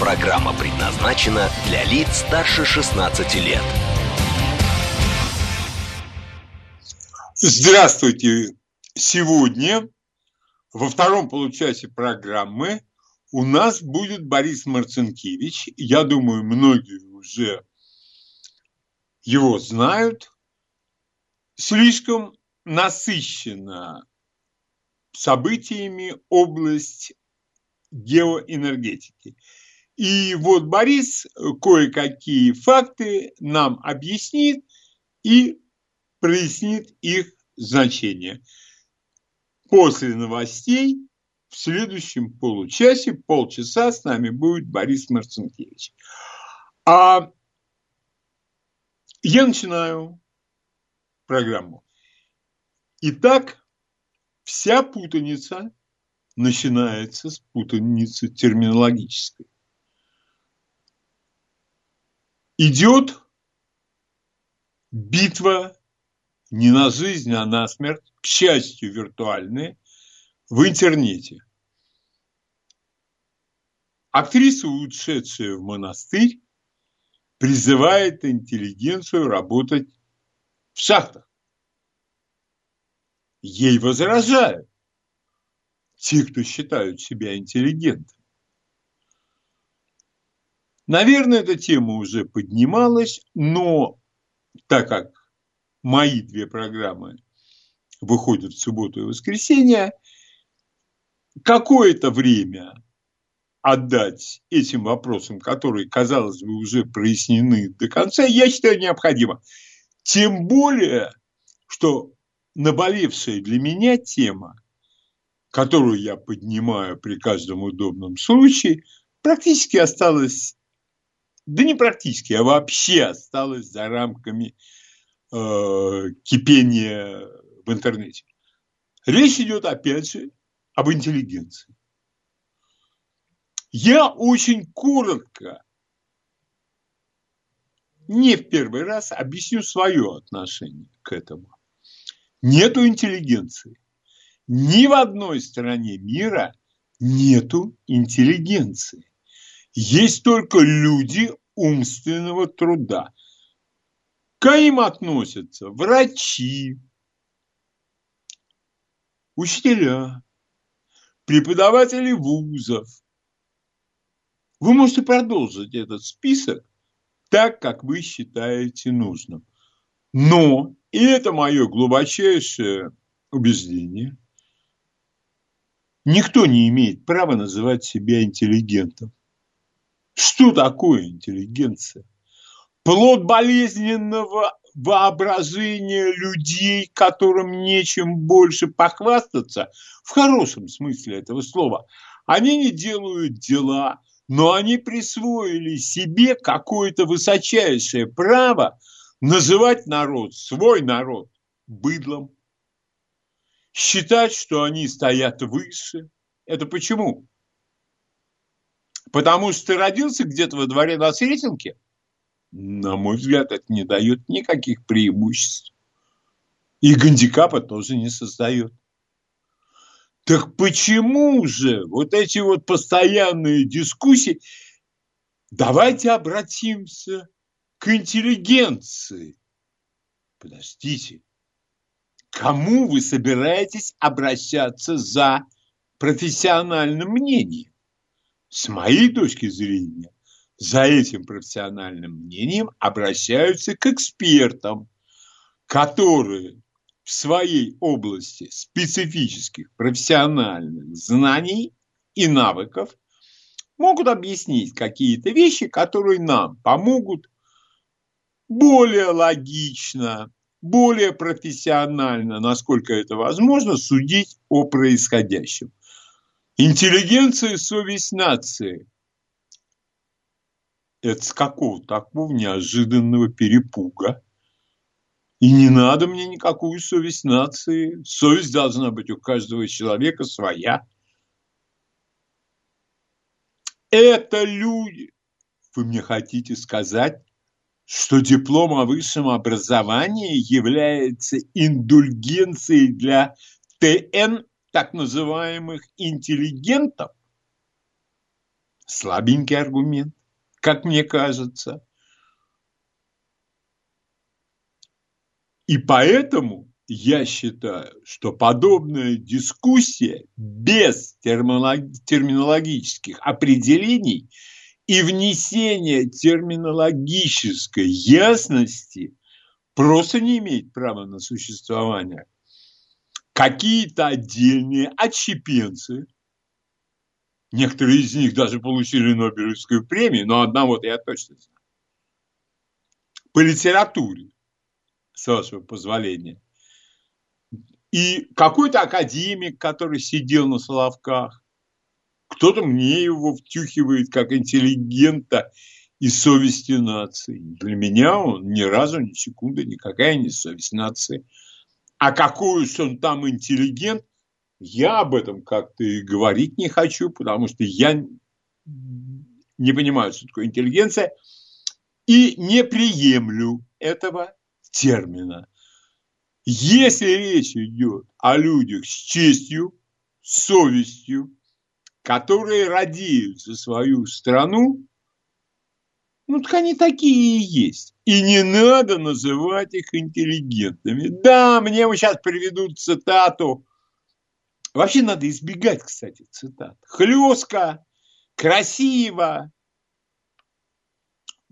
Программа предназначена для лиц старше 16 лет. Здравствуйте! Сегодня во втором получасе программы у нас будет Борис Марцинкевич. Я думаю, многие уже его знают. Слишком насыщена событиями область геоэнергетики. И вот Борис кое-какие факты нам объяснит и прояснит их значение. После новостей в следующем получасе, полчаса с нами будет Борис Марцинкевич. А я начинаю программу. Итак, вся путаница начинается с путаницы терминологической. Идет битва не на жизнь, а на смерть, к счастью, виртуальная, в интернете. Актриса, ушедшая в монастырь, призывает интеллигенцию работать в шахтах. Ей возражают те, кто считают себя интеллигентами. Наверное, эта тема уже поднималась, но так как мои две программы выходят в субботу и воскресенье, какое-то время отдать этим вопросам, которые, казалось бы, уже прояснены до конца, я считаю необходимо. Тем более, что наболевшая для меня тема, которую я поднимаю при каждом удобном случае, практически осталась да не практически, а вообще осталось за рамками э, кипения в интернете. Речь идет, опять же, об интеллигенции. Я очень коротко, не в первый раз, объясню свое отношение к этому. Нету интеллигенции. Ни в одной стране мира нету интеллигенции. Есть только люди умственного труда. К ним относятся врачи, учителя, преподаватели вузов. Вы можете продолжить этот список так, как вы считаете нужным. Но, и это мое глубочайшее убеждение, никто не имеет права называть себя интеллигентом. Что такое интеллигенция? Плод болезненного воображения людей, которым нечем больше похвастаться, в хорошем смысле этого слова. Они не делают дела, но они присвоили себе какое-то высочайшее право называть народ, свой народ, быдлом. Считать, что они стоят выше. Это почему? Потому что ты родился где-то во дворе на Сретенке, на мой взгляд, это не дает никаких преимуществ. И гандикапа тоже не создает. Так почему же вот эти вот постоянные дискуссии? Давайте обратимся к интеллигенции. Подождите, кому вы собираетесь обращаться за профессиональным мнением? С моей точки зрения, за этим профессиональным мнением обращаются к экспертам, которые в своей области специфических профессиональных знаний и навыков могут объяснить какие-то вещи, которые нам помогут более логично, более профессионально, насколько это возможно, судить о происходящем. Интеллигенция – совесть нации. это с какого такого неожиданного перепуга? И не надо мне никакую совесть нации. Совесть должна быть у каждого человека своя. Это люди. Вы мне хотите сказать, что диплом о высшем образовании является индульгенцией для ТН, так называемых интеллигентов? Слабенький аргумент, как мне кажется. И поэтому я считаю, что подобная дискуссия без терминологических определений и внесения терминологической ясности просто не имеет права на существование. Какие-то отдельные отщепенцы, некоторые из них даже получили Нобелевскую премию, но одного я точно знаю, по литературе, с вашего позволения. И какой-то академик, который сидел на Соловках, кто-то мне его втюхивает как интеллигента и совести нации. Для меня он ни разу, ни секунды никакая не совесть нации. А какой он там интеллигент, я об этом как-то и говорить не хочу, потому что я не понимаю, что такое интеллигенция, и не приемлю этого термина. Если речь идет о людях с честью, совестью, которые радеют за свою страну, ну так они такие и есть. И не надо называть их интеллигентными. Да, мне сейчас приведут цитату. Вообще надо избегать, кстати, цитат. Хлестко, красиво,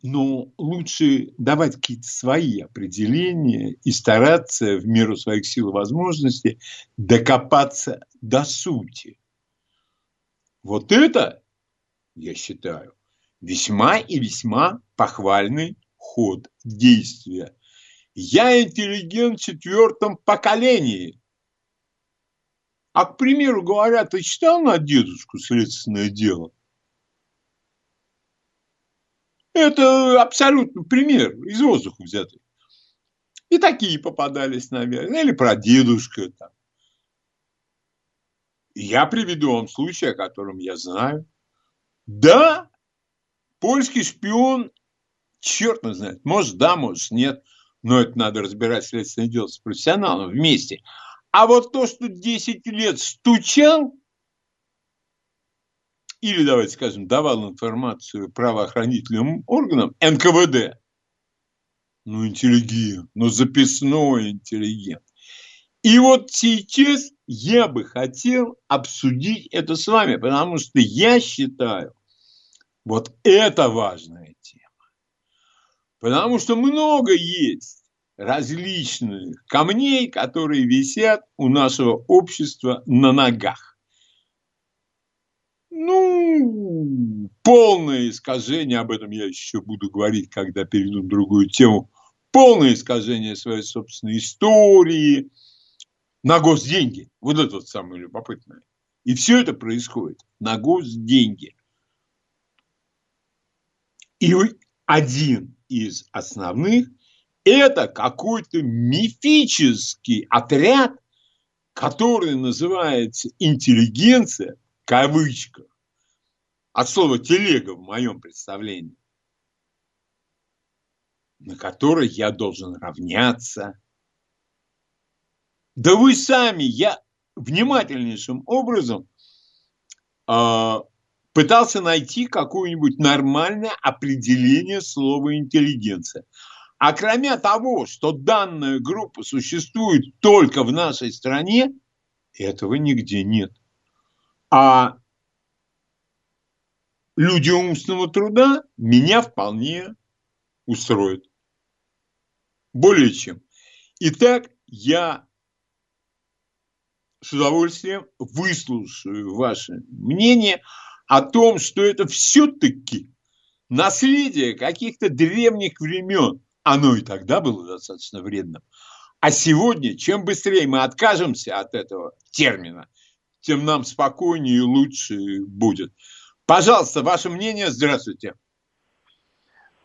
но лучше давать какие-то свои определения и стараться в меру своих сил и возможностей докопаться до сути. Вот это, я считаю, весьма и весьма похвальный ход действия. Я интеллигент в четвертом поколении. А, к примеру говоря, ты читал на дедушку следственное дело? Это абсолютно пример из воздуха взятый. И такие попадались, наверное. Или про дедушка там. Я приведу вам случай, о котором я знаю. Да, польский шпион, черт не знает, может да, может нет, но это надо разбирать следственное дело с профессионалом вместе. А вот то, что 10 лет стучал, или, давайте скажем, давал информацию правоохранительным органам, НКВД, ну, интеллигент, ну, записной интеллигент. И вот сейчас я бы хотел обсудить это с вами, потому что я считаю, вот это важная тема. Потому что много есть различных камней, которые висят у нашего общества на ногах. Ну, полное искажение, об этом я еще буду говорить, когда перейду на другую тему, полное искажение своей собственной истории на госденьги. Вот это вот самое любопытное. И все это происходит на госденьги. И один из основных – это какой-то мифический отряд, который называется интеллигенция – кавычках, от слова телега в моем представлении, на которой я должен равняться. Да вы сами, я внимательнейшим образом э, пытался найти какое-нибудь нормальное определение слова интеллигенция. А кроме того, что данная группа существует только в нашей стране, этого нигде нет. А люди умственного труда меня вполне устроят. Более чем. Итак, я с удовольствием выслушаю ваше мнение о том, что это все-таки наследие каких-то древних времен. Оно и тогда было достаточно вредным. А сегодня, чем быстрее мы откажемся от этого термина, тем нам спокойнее и лучше будет. Пожалуйста, ваше мнение. Здравствуйте.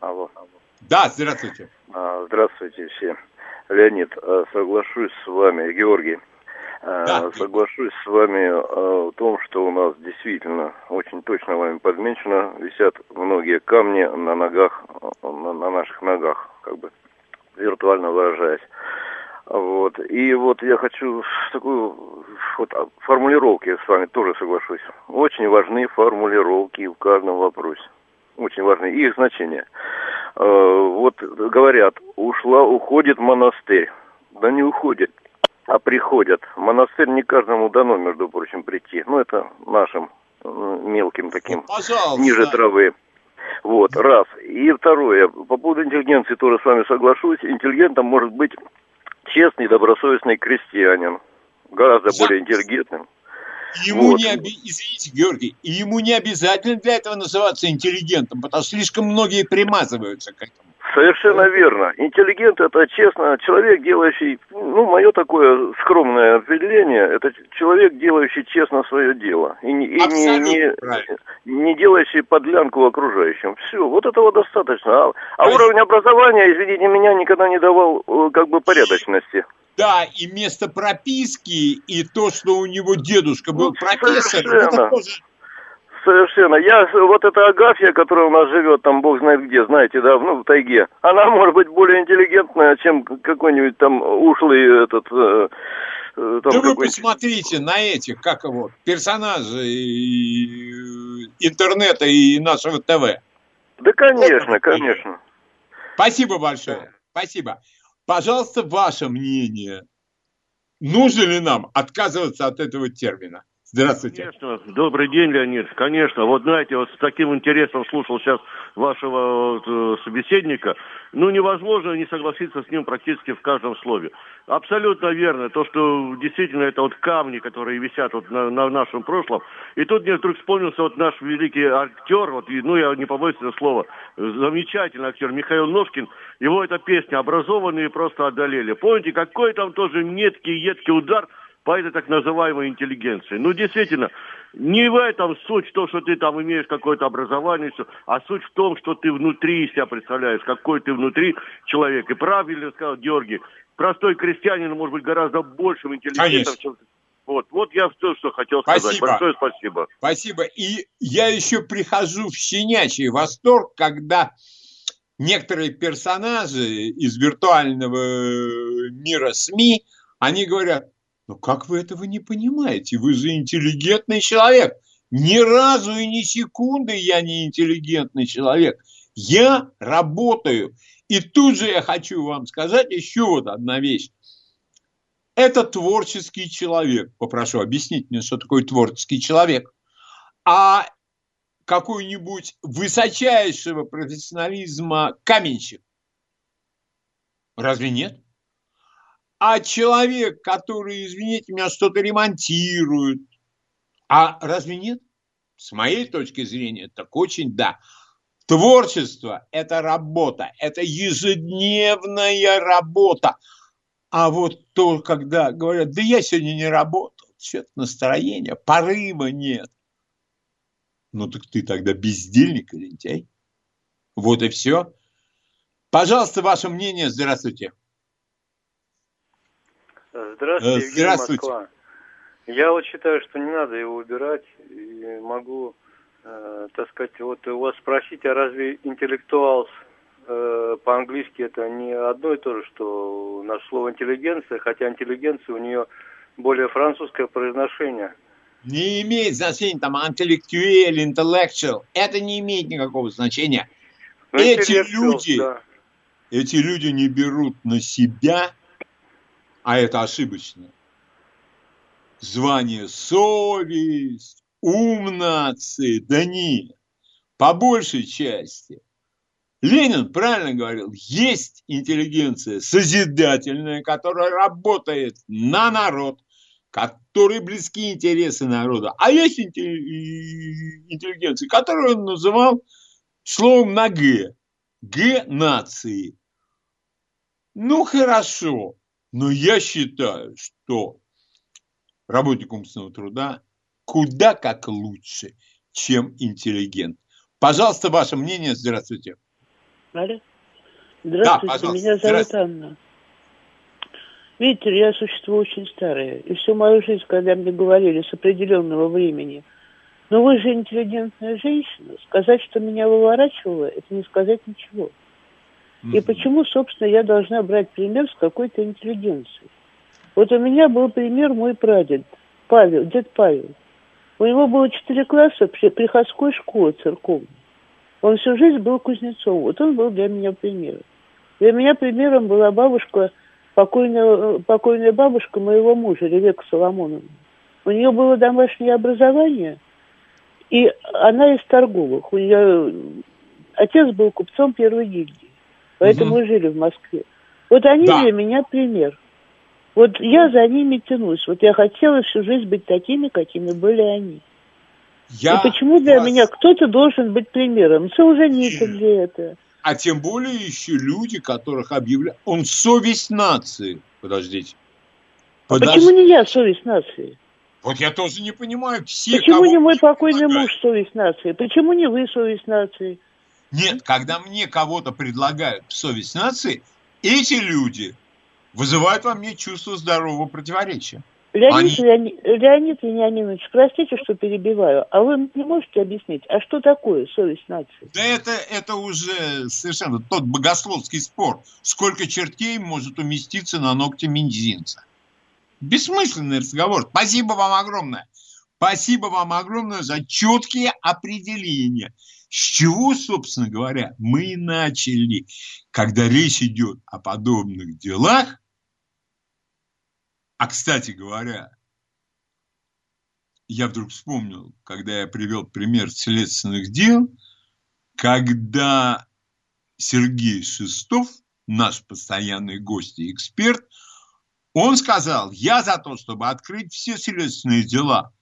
Алло. Да, здравствуйте. А, здравствуйте все. Леонид, а, соглашусь с вами, Георгий. А, да. Соглашусь с вами в том, что у нас действительно очень точно вами подмечено, висят многие камни на ногах, на, на наших ногах, как бы виртуально выражаясь. Вот. И вот я хочу такую вот, формулировки с вами тоже соглашусь. Очень важны формулировки в каждом вопросе. Очень важны. И их значение. Э, вот говорят, ушла, уходит монастырь. Да не уходит, а приходят. В монастырь не каждому дано, между прочим, прийти. Ну, это нашим мелким таким, Пожалуйста. ниже травы. Вот, раз. И второе, по поводу интеллигенции тоже с вами соглашусь. Интеллигентом может быть честный, добросовестный крестьянин. Гораздо За... более интеллигентным. Ему вот. не оби... Извините, Георгий, ему не обязательно для этого называться интеллигентом, потому что слишком многие примазываются к этому. Совершенно верно. Интеллигент это честно человек, делающий, ну, мое такое скромное определение, это человек, делающий честно свое дело. И, и не, не, не делающий подлянку окружающим. Все, вот этого достаточно. А, а уровень образования, извините меня, никогда не давал э, как бы порядочности. Да, и место прописки, и то, что у него дедушка был ну, профессор, это тоже Совершенно. Я, вот эта Агафья, которая у нас живет, там, бог знает где, знаете, да, ну, в тайге, она может быть более интеллигентная, чем какой-нибудь там ушлый этот... Э, э там да вы посмотрите на этих, как его, персонажей интернета и нашего ТВ. Да, конечно, конечно. Спасибо большое. Спасибо. Пожалуйста, ваше мнение. Нужно ли нам отказываться от этого термина? Здравствуйте. Конечно. Добрый день, Леонид. Конечно. Вот знаете, вот с таким интересом слушал сейчас вашего вот, э, собеседника. Ну, невозможно не согласиться с ним практически в каждом слове. Абсолютно верно. То, что действительно это вот камни, которые висят вот на, на нашем прошлом. И тут мне вдруг вспомнился вот наш великий актер, вот, ну, я не побоюсь этого слова, замечательный актер Михаил Ножкин. Его эта песня «Образованные просто одолели». Помните, какой там тоже меткий, едкий удар – по этой так называемой интеллигенции. Ну, действительно, не в этом суть, то, что ты там имеешь какое-то образование, а суть в том, что ты внутри себя представляешь, какой ты внутри человек. И правильно сказал Георгий, простой крестьянин может быть гораздо большим интеллигентом, чем... Вот, вот я все, что хотел сказать. Спасибо. Большое спасибо. Спасибо. И я еще прихожу в щенячий восторг, когда некоторые персонажи из виртуального мира СМИ, они говорят, но как вы этого не понимаете? Вы же интеллигентный человек. Ни разу и ни секунды я не интеллигентный человек. Я работаю. И тут же я хочу вам сказать еще вот одна вещь. Это творческий человек. Попрошу объяснить мне, что такое творческий человек. А какой-нибудь высочайшего профессионализма каменщик. Разве нет? А человек, который, извините меня, что-то ремонтирует, а разве нет? С моей точки зрения, так очень да. Творчество – это работа, это ежедневная работа. А вот то, когда говорят, да я сегодня не работал, что-то настроение, порыва нет. Ну так ты тогда бездельник или лентяй. Вот и все. Пожалуйста, ваше мнение. Здравствуйте. Здравствуйте, Здравствуйте. Москва. Я вот считаю, что не надо его убирать. И могу, э, так сказать, вот у вас спросить, а разве интеллектуал э, по-английски это не одно и то же, что наше слово интеллигенция, хотя интеллигенция у нее более французское произношение. Не имеет значения там интеллектуэль, intellectual. Это не имеет никакого значения. Ну, эти люди, да. эти люди не берут на себя а это ошибочно. Звание совесть, ум да нет. По большей части. Ленин правильно говорил, есть интеллигенция созидательная, которая работает на народ, которые близки интересы народа. А есть интеллигенция, которую он называл словом на «г». «Г» нации. Ну, хорошо. Но я считаю, что работник умственного труда куда как лучше, чем интеллигент. Пожалуйста, ваше мнение. Здравствуйте. Алло. Здравствуйте, да, меня зовут Анна. Видите, я существо очень старое. И всю мою жизнь, когда мне говорили с определенного времени, ну вы же интеллигентная женщина, сказать, что меня выворачивало, это не сказать ничего. И почему, собственно, я должна брать пример с какой-то интеллигенцией? Вот у меня был пример мой прадед, Павел, дед Павел. У него было четыре класса при приходской школы церковной. Он всю жизнь был кузнецом. Вот он был для меня примером. Для меня примером была бабушка, покойная, покойная бабушка моего мужа, Ревека Соломоновна. У нее было домашнее образование, и она из торговых. У нее отец был купцом первой гильдии, поэтому угу. жили в Москве. Вот они да. для меня пример. Вот я за ними тянусь. Вот я хотела всю жизнь быть такими, какими были они. Я и почему для вас... меня кто-то должен быть примером? Солженицын для этого. А тем более еще люди, которых объявляют... Он совесть нации. Подождите. А почему не я совесть нации? Вот я тоже не понимаю. Все, Почему не мой покойный предлагают? муж совесть нации? Почему не вы совесть нации? Нет, когда мне кого-то предлагают совесть нации, эти люди вызывают во мне чувство здорового противоречия. Леонид, Они... Леонид, Леонид Вениаминович, простите, что перебиваю, а вы не можете объяснить, а что такое совесть нации? Да это, это уже совершенно тот богословский спор. Сколько чертей может уместиться на ногте мизинца? Бессмысленный разговор. Спасибо вам огромное. Спасибо вам огромное за четкие определения. С чего, собственно говоря, мы начали, когда речь идет о подобных делах, а, кстати говоря, я вдруг вспомнил, когда я привел пример следственных дел, когда Сергей Шестов, наш постоянный гость и эксперт, он сказал, я за то, чтобы открыть все следственные дела.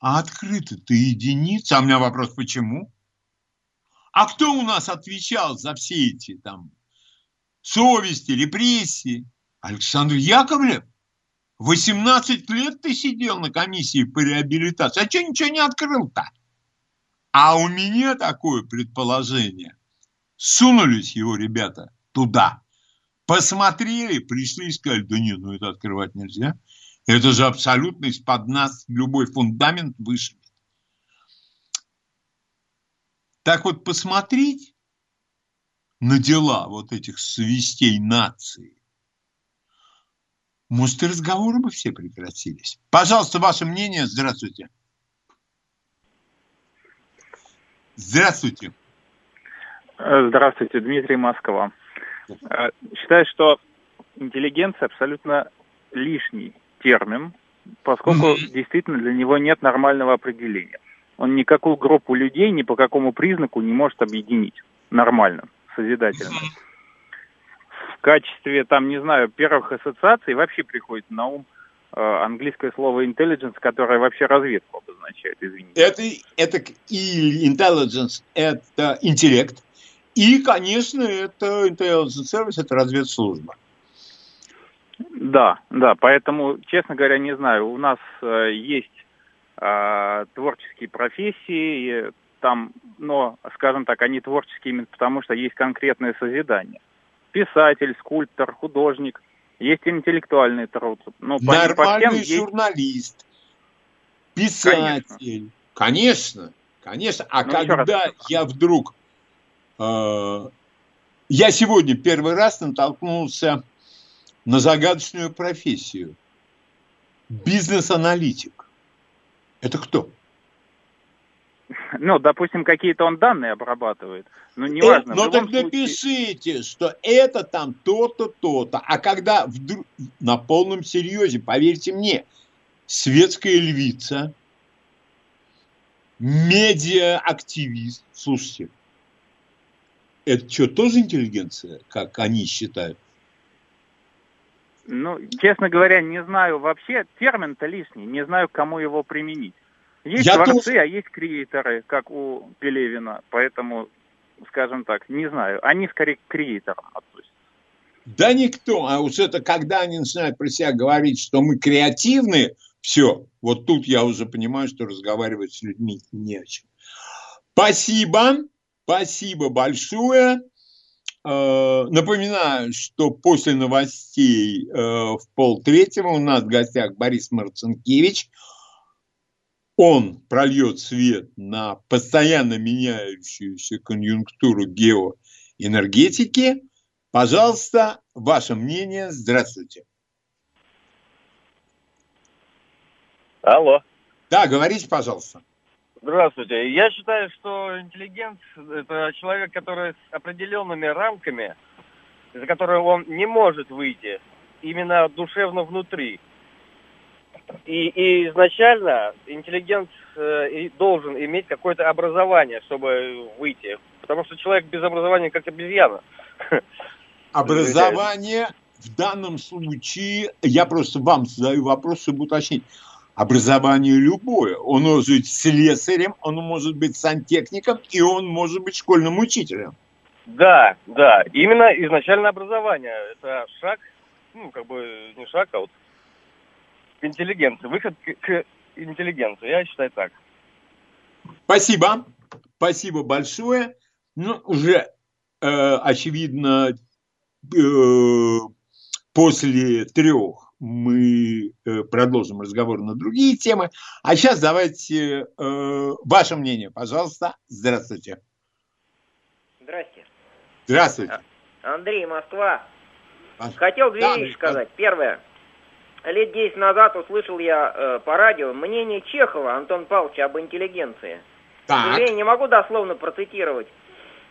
А открыто-то единица. А у меня вопрос, почему? А кто у нас отвечал за все эти там совести, репрессии? Александр Яковлев. 18 лет ты сидел на комиссии по реабилитации, а что ничего не открыл-то? А у меня такое предположение. Сунулись его ребята туда, посмотрели, пришли и сказали, да нет, ну это открывать нельзя. Это же абсолютно из-под нас любой фундамент вышибет. Так вот, посмотреть на дела вот этих свистей нации, может, и разговоры бы все прекратились. Пожалуйста, ваше мнение. Здравствуйте. Здравствуйте. Здравствуйте, Дмитрий Москва. Считаю, что интеллигенция абсолютно лишний термин, поскольку действительно для него нет нормального определения. Он никакую группу людей ни по какому признаку не может объединить нормально, созидательно. Mm-hmm качестве, там, не знаю, первых ассоциаций вообще приходит на ум э, английское слово intelligence, которое вообще разведку обозначает, извините. Это, это и intelligence – это интеллект, и, конечно, это intelligence service – это разведслужба. Да, да, поэтому, честно говоря, не знаю, у нас э, есть э, творческие профессии, там, но, скажем так, они творческие именно потому, что есть конкретное созидание писатель, скульптор, художник. Есть интеллектуальный труд. Ну, Нормальный по есть... писатель. Конечно, конечно. конечно. А ну, когда я вдруг... Э, я сегодня первый раз натолкнулся на загадочную профессию. Бизнес-аналитик. Это кто? ну, допустим, какие-то он данные обрабатывает. Ну, неважно. Э, но так случае... напишите, что это там то-то, то-то. А когда вдруг, на полном серьезе, поверьте мне, светская львица, медиа-активист, слушайте, это что, тоже интеллигенция, как они считают? Ну, честно говоря, не знаю вообще, термин-то лишний, не знаю, кому его применить. Есть Я творцы, тоже... а есть креаторы, как у Пелевина. Поэтому, скажем так, не знаю. Они скорее к креаторам относятся. Да никто. А уж это когда они начинают про себя говорить, что мы креативны, все. Вот тут я уже понимаю, что разговаривать с людьми не о чем. Спасибо. Спасибо большое. Э, напоминаю, что после новостей э, в полтретьего у нас в гостях Борис Марцинкевич. Он прольет свет на постоянно меняющуюся конъюнктуру геоэнергетики. Пожалуйста, ваше мнение. Здравствуйте. Алло. Да, говорите, пожалуйста. Здравствуйте. Я считаю, что интеллигент – это человек, который с определенными рамками, за которые он не может выйти, именно душевно внутри. И, и изначально интеллигент э, должен иметь какое-то образование, чтобы выйти. Потому что человек без образования как обезьяна. Образование в данном случае, я просто вам задаю вопрос, чтобы уточнить образование любое. Он может быть слесарем, он может быть сантехником, и он может быть школьным учителем. Да, да, именно изначальное образование. Это шаг, ну, как бы не шаг, а вот к интеллигенции, выход к, к интеллигенции. Я считаю так. Спасибо. Спасибо большое. Ну, уже, э, очевидно, э, после трех мы э, продолжим разговор на другие темы. А сейчас давайте э, ваше мнение, пожалуйста. Здравствуйте. Здрасте. Здравствуйте. Андрей, Москва. Хотел две да, вещи сказать. Первое. Лет 10 назад услышал я э, по радио мнение Чехова Антон Павловича об интеллигенции. Так. Я не могу дословно процитировать.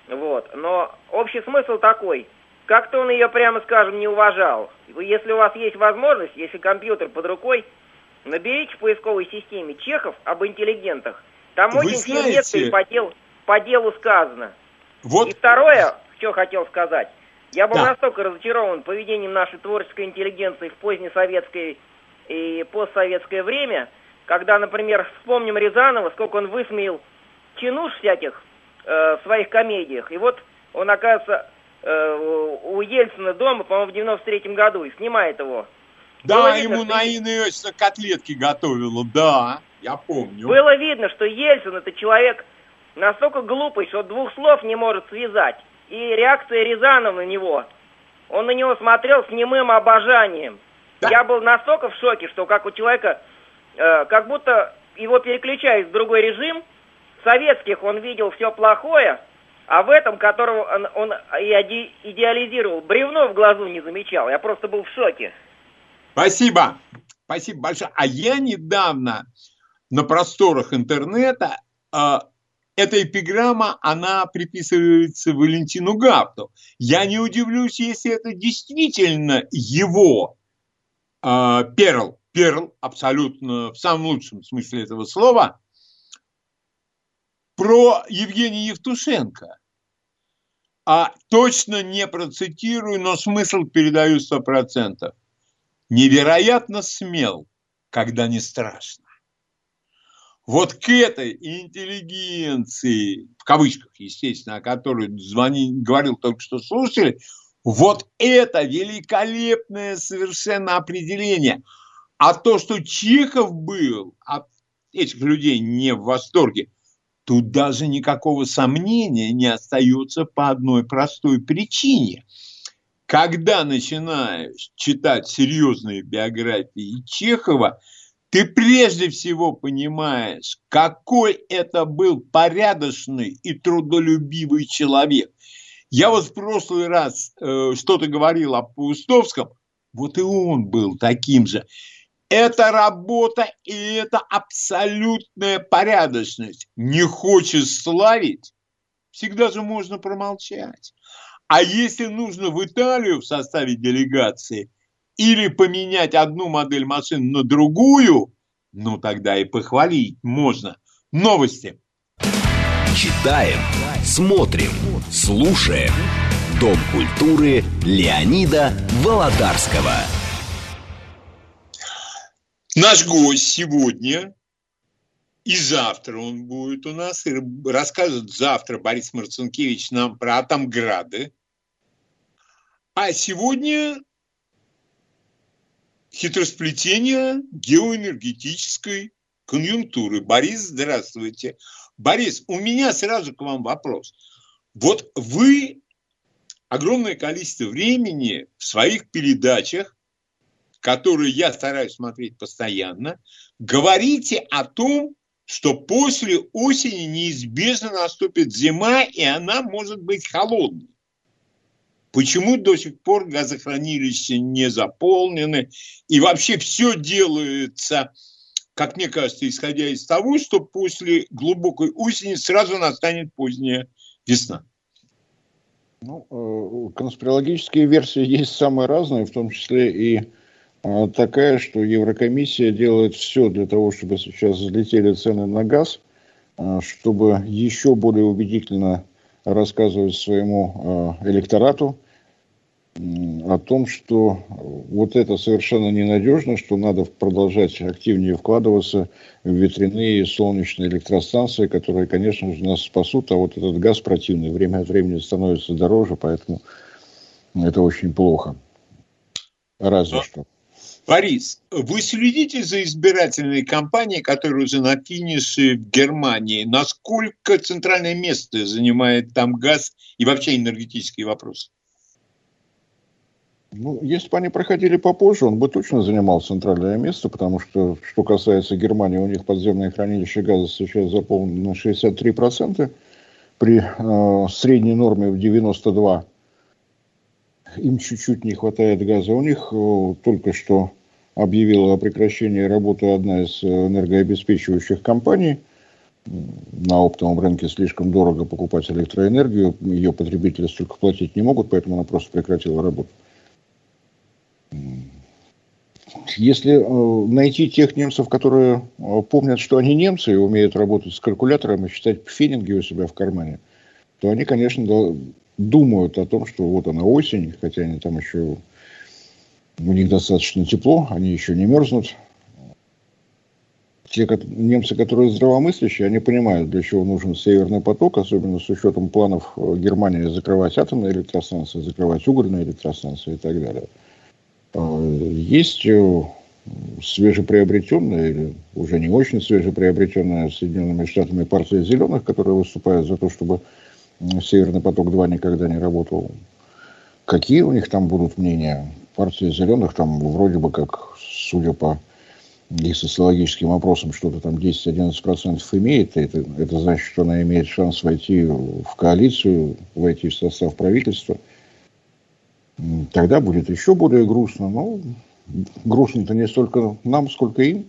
Вот. Но общий смысл такой – как-то он ее, прямо скажем, не уважал. Если у вас есть возможность, если компьютер под рукой, наберите в поисковой системе Чехов об интеллигентах. Там Вы очень метко и по делу, по делу сказано. Вот. И второе, что хотел сказать. Я был да. настолько разочарован поведением нашей творческой интеллигенции в позднесоветское и постсоветское время, когда, например, вспомним Рязанова, сколько он высмеял чинуш всяких э, в своих комедиях. И вот он, оказывается, у Ельцина дома, по-моему, в 93 году, и снимает его. Да, Было ему видно, Наина Иосифовна котлетки готовила, да, я помню. Было видно, что Ельцин это человек настолько глупый, что двух слов не может связать. И реакция Рязанова на него, он на него смотрел с немым обожанием. Да. Я был настолько в шоке, что как у человека, э, как будто его переключают в другой режим, советских он видел все плохое, а в этом, которого он, он идеализировал, бревно в глазу не замечал. Я просто был в шоке. Спасибо. Спасибо большое. А я недавно на просторах интернета э, эта эпиграмма, она приписывается Валентину Гапту. Я не удивлюсь, если это действительно его э, перл, перл, абсолютно в самом лучшем смысле этого слова, про Евгения Евтушенко. А точно не процитирую, но смысл передаю сто процентов. Невероятно смел, когда не страшно. Вот к этой интеллигенции, в кавычках, естественно, о которой звони, говорил только что слушали, вот это великолепное совершенно определение. А то, что Чехов был от этих людей не в восторге, Тут даже никакого сомнения не остается по одной простой причине. Когда начинаешь читать серьезные биографии Чехова, ты прежде всего понимаешь, какой это был порядочный и трудолюбивый человек. Я вот в прошлый раз э, что-то говорил о Паустовском, вот и он был таким же. Это работа и это абсолютная порядочность. Не хочешь славить, всегда же можно промолчать. А если нужно в Италию в составе делегации или поменять одну модель машин на другую, ну тогда и похвалить можно. Новости. Читаем, смотрим, слушаем. Дом культуры Леонида Володарского. Наш гость сегодня и завтра он будет у нас, и расскажет завтра Борис Марцинкевич нам про Атомграды. А сегодня хитросплетение геоэнергетической конъюнктуры. Борис, здравствуйте. Борис, у меня сразу к вам вопрос. Вот вы огромное количество времени в своих передачах, которые я стараюсь смотреть постоянно, говорите о том, что после осени неизбежно наступит зима, и она может быть холодной. Почему до сих пор газохранилища не заполнены? И вообще все делается, как мне кажется, исходя из того, что после глубокой осени сразу настанет поздняя весна. Ну, э, конспирологические версии есть самые разные, в том числе и такая, что Еврокомиссия делает все для того, чтобы сейчас взлетели цены на газ, э, чтобы еще более убедительно рассказывать своему электорату о том, что вот это совершенно ненадежно, что надо продолжать активнее вкладываться в ветряные солнечные электростанции, которые, конечно же, нас спасут, а вот этот газ противный время от времени становится дороже, поэтому это очень плохо. Разве а, что. Борис, вы следите за избирательной кампанией, которую уже на финише в Германии. Насколько центральное место занимает там газ и вообще энергетические вопросы? Ну, если бы они проходили попозже, он бы точно занимал центральное место, потому что, что касается Германии, у них подземное хранилище газа сейчас заполнено на 63%, при э, средней норме в 92%. Им чуть-чуть не хватает газа. У них э, только что объявила о прекращении работы одна из энергообеспечивающих компаний. На оптовом рынке слишком дорого покупать электроэнергию, ее потребители столько платить не могут, поэтому она просто прекратила работу. Если э, найти тех немцев, которые э, помнят, что они немцы и умеют работать с калькулятором и считать фенинги у себя в кармане, то они, конечно, думают о том, что вот она осень, хотя они там еще у них достаточно тепло, они еще не мерзнут. Те немцы, которые здравомыслящие, они понимают, для чего нужен Северный поток, особенно с учетом планов э, Германии закрывать атомные электростанции, закрывать угольные электростанции и так далее. А, есть э, свежеприобретенная или уже не очень свежеприобретенная Соединенными Штатами партия зеленых, которая выступает за то, чтобы Северный поток-2 никогда не работал. Какие у них там будут мнения? Партия зеленых там вроде бы как, судя по их социологическим опросам, что-то там 10-11% имеет. Это, это значит, что она имеет шанс войти в коалицию, войти в состав правительства – тогда будет еще более грустно. Но грустно-то не столько нам, сколько им.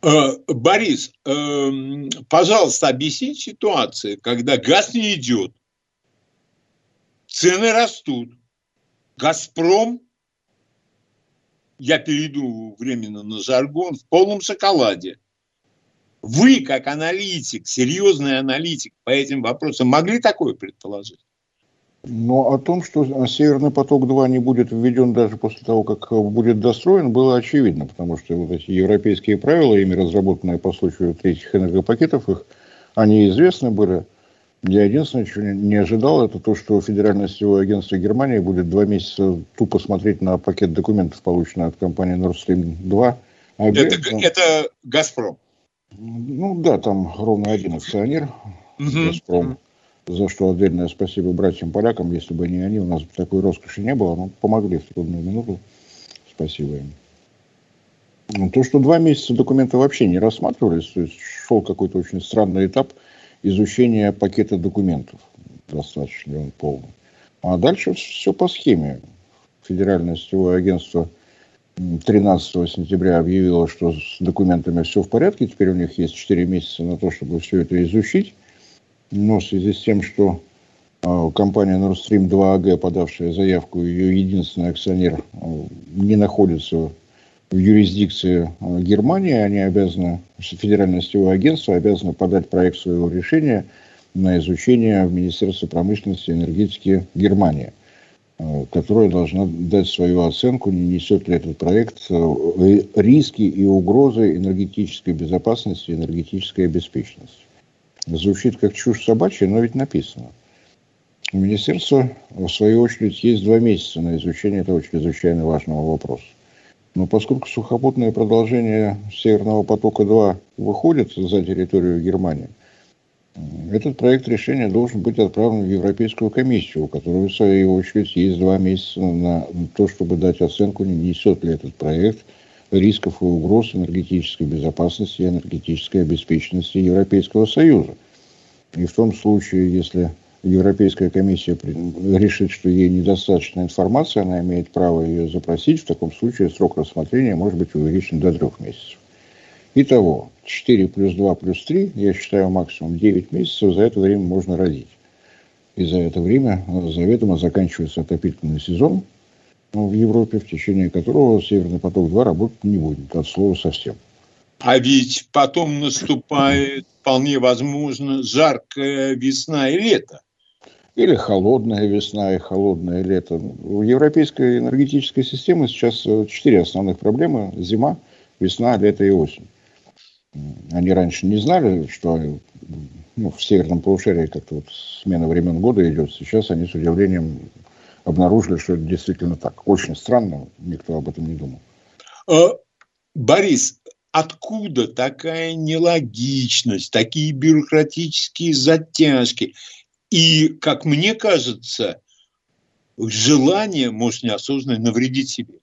Э, Борис, эм, пожалуйста, объясни ситуацию, когда газ не идет, цены растут, Газпром, я перейду временно на жаргон, в полном шоколаде. Вы, как аналитик, серьезный аналитик по этим вопросам, могли такое предположить? Но о том, что Северный поток-2 не будет введен даже после того, как будет достроен, было очевидно, потому что вот эти европейские правила, ими разработанные по случаю третьих энергопакетов, их, они известны были. Я единственное, чего не ожидал, это то, что Федеральное сетевое агентство Германии будет два месяца тупо смотреть на пакет документов, полученный от компании Nord Stream 2. АГ. Это, это «Газпром». Ну да, там ровно один акционер, «Газпром» за что отдельное спасибо братьям-полякам. Если бы не они, у нас бы такой роскоши не было. Но помогли в трудную минуту. Спасибо им. Ну, то, что два месяца документы вообще не рассматривались, то есть шел какой-то очень странный этап изучения пакета документов. Достаточно ли он полный. А дальше все по схеме. Федеральное сетевое агентство 13 сентября объявило, что с документами все в порядке. Теперь у них есть 4 месяца на то, чтобы все это изучить. Но в связи с тем, что а, компания Nord Stream 2 AG, подавшая заявку, ее единственный акционер а, не находится в юрисдикции а, Германии, они обязаны, Федеральное сетевое агентство обязано подать проект своего решения на изучение в Министерство промышленности и энергетики Германии, которое должно дать свою оценку, не несет ли этот проект риски и угрозы энергетической безопасности энергетической обеспеченности. Звучит как чушь собачья, но ведь написано. У министерства, в свою очередь, есть два месяца на изучение этого чрезвычайно важного вопроса. Но поскольку сухопутное продолжение Северного потока-2 выходит за территорию Германии, Этот проект решения должен быть отправлен в Европейскую комиссию, у которой, в свою очередь, есть два месяца на то, чтобы дать оценку, не несет ли этот проект рисков и угроз энергетической безопасности и энергетической обеспеченности Европейского Союза. И в том случае, если Европейская комиссия решит, что ей недостаточно информации, она имеет право ее запросить. В таком случае срок рассмотрения может быть увеличен до трех месяцев. Итого, 4 плюс 2 плюс 3, я считаю максимум 9 месяцев, за это время можно родить. И за это время заведомо заканчивается отопительный сезон в Европе, в течение которого Северный поток-2 работать не будет, от слова совсем. А ведь потом наступает, вполне возможно, жаркая весна и лето. Или холодная весна и холодное лето. У европейской энергетической системы сейчас четыре основных проблемы. Зима, весна, лето и осень. Они раньше не знали, что ну, в северном полушарии как-то вот смена времен года идет. Сейчас они с удивлением обнаружили, что это действительно так. Очень странно, никто об этом не думал. А, Борис, откуда такая нелогичность, такие бюрократические затяжки? И, как мне кажется, желание, может, неосознанно навредить себе.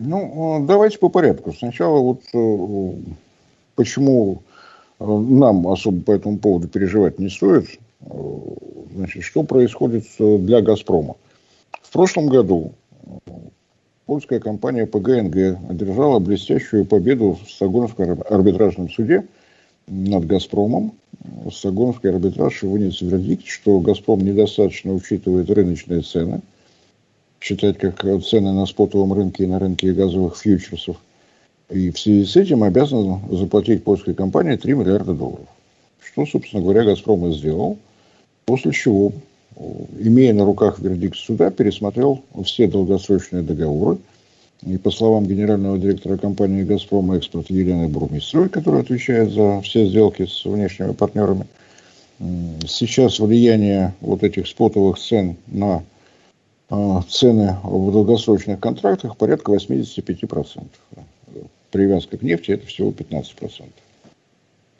Ну, давайте по порядку. Сначала вот э, почему э, нам особо по этому поводу переживать не стоит. Э, значит, что происходит для «Газпрома»? Прошлом году польская компания ПГНГ одержала блестящую победу в Стокгольмском арбитражном суде над «Газпромом», Стокгольмский арбитраж вынес вердикт, что «Газпром» недостаточно учитывает рыночные цены, считать как цены на спотовом рынке и на рынке газовых фьючерсов, и в связи с этим обязан заплатить польской компании 3 миллиарда долларов. Что, собственно говоря, «Газпром» и сделал, после чего, имея на руках вердикт суда, пересмотрел все долгосрочные договоры – и по словам генерального директора компании «Газпром Экспорт» Елены Бурмистровой, которая отвечает за все сделки с внешними партнерами, сейчас влияние вот этих спотовых цен на а, цены в долгосрочных контрактах порядка 85%. Привязка к нефти – это всего 15%.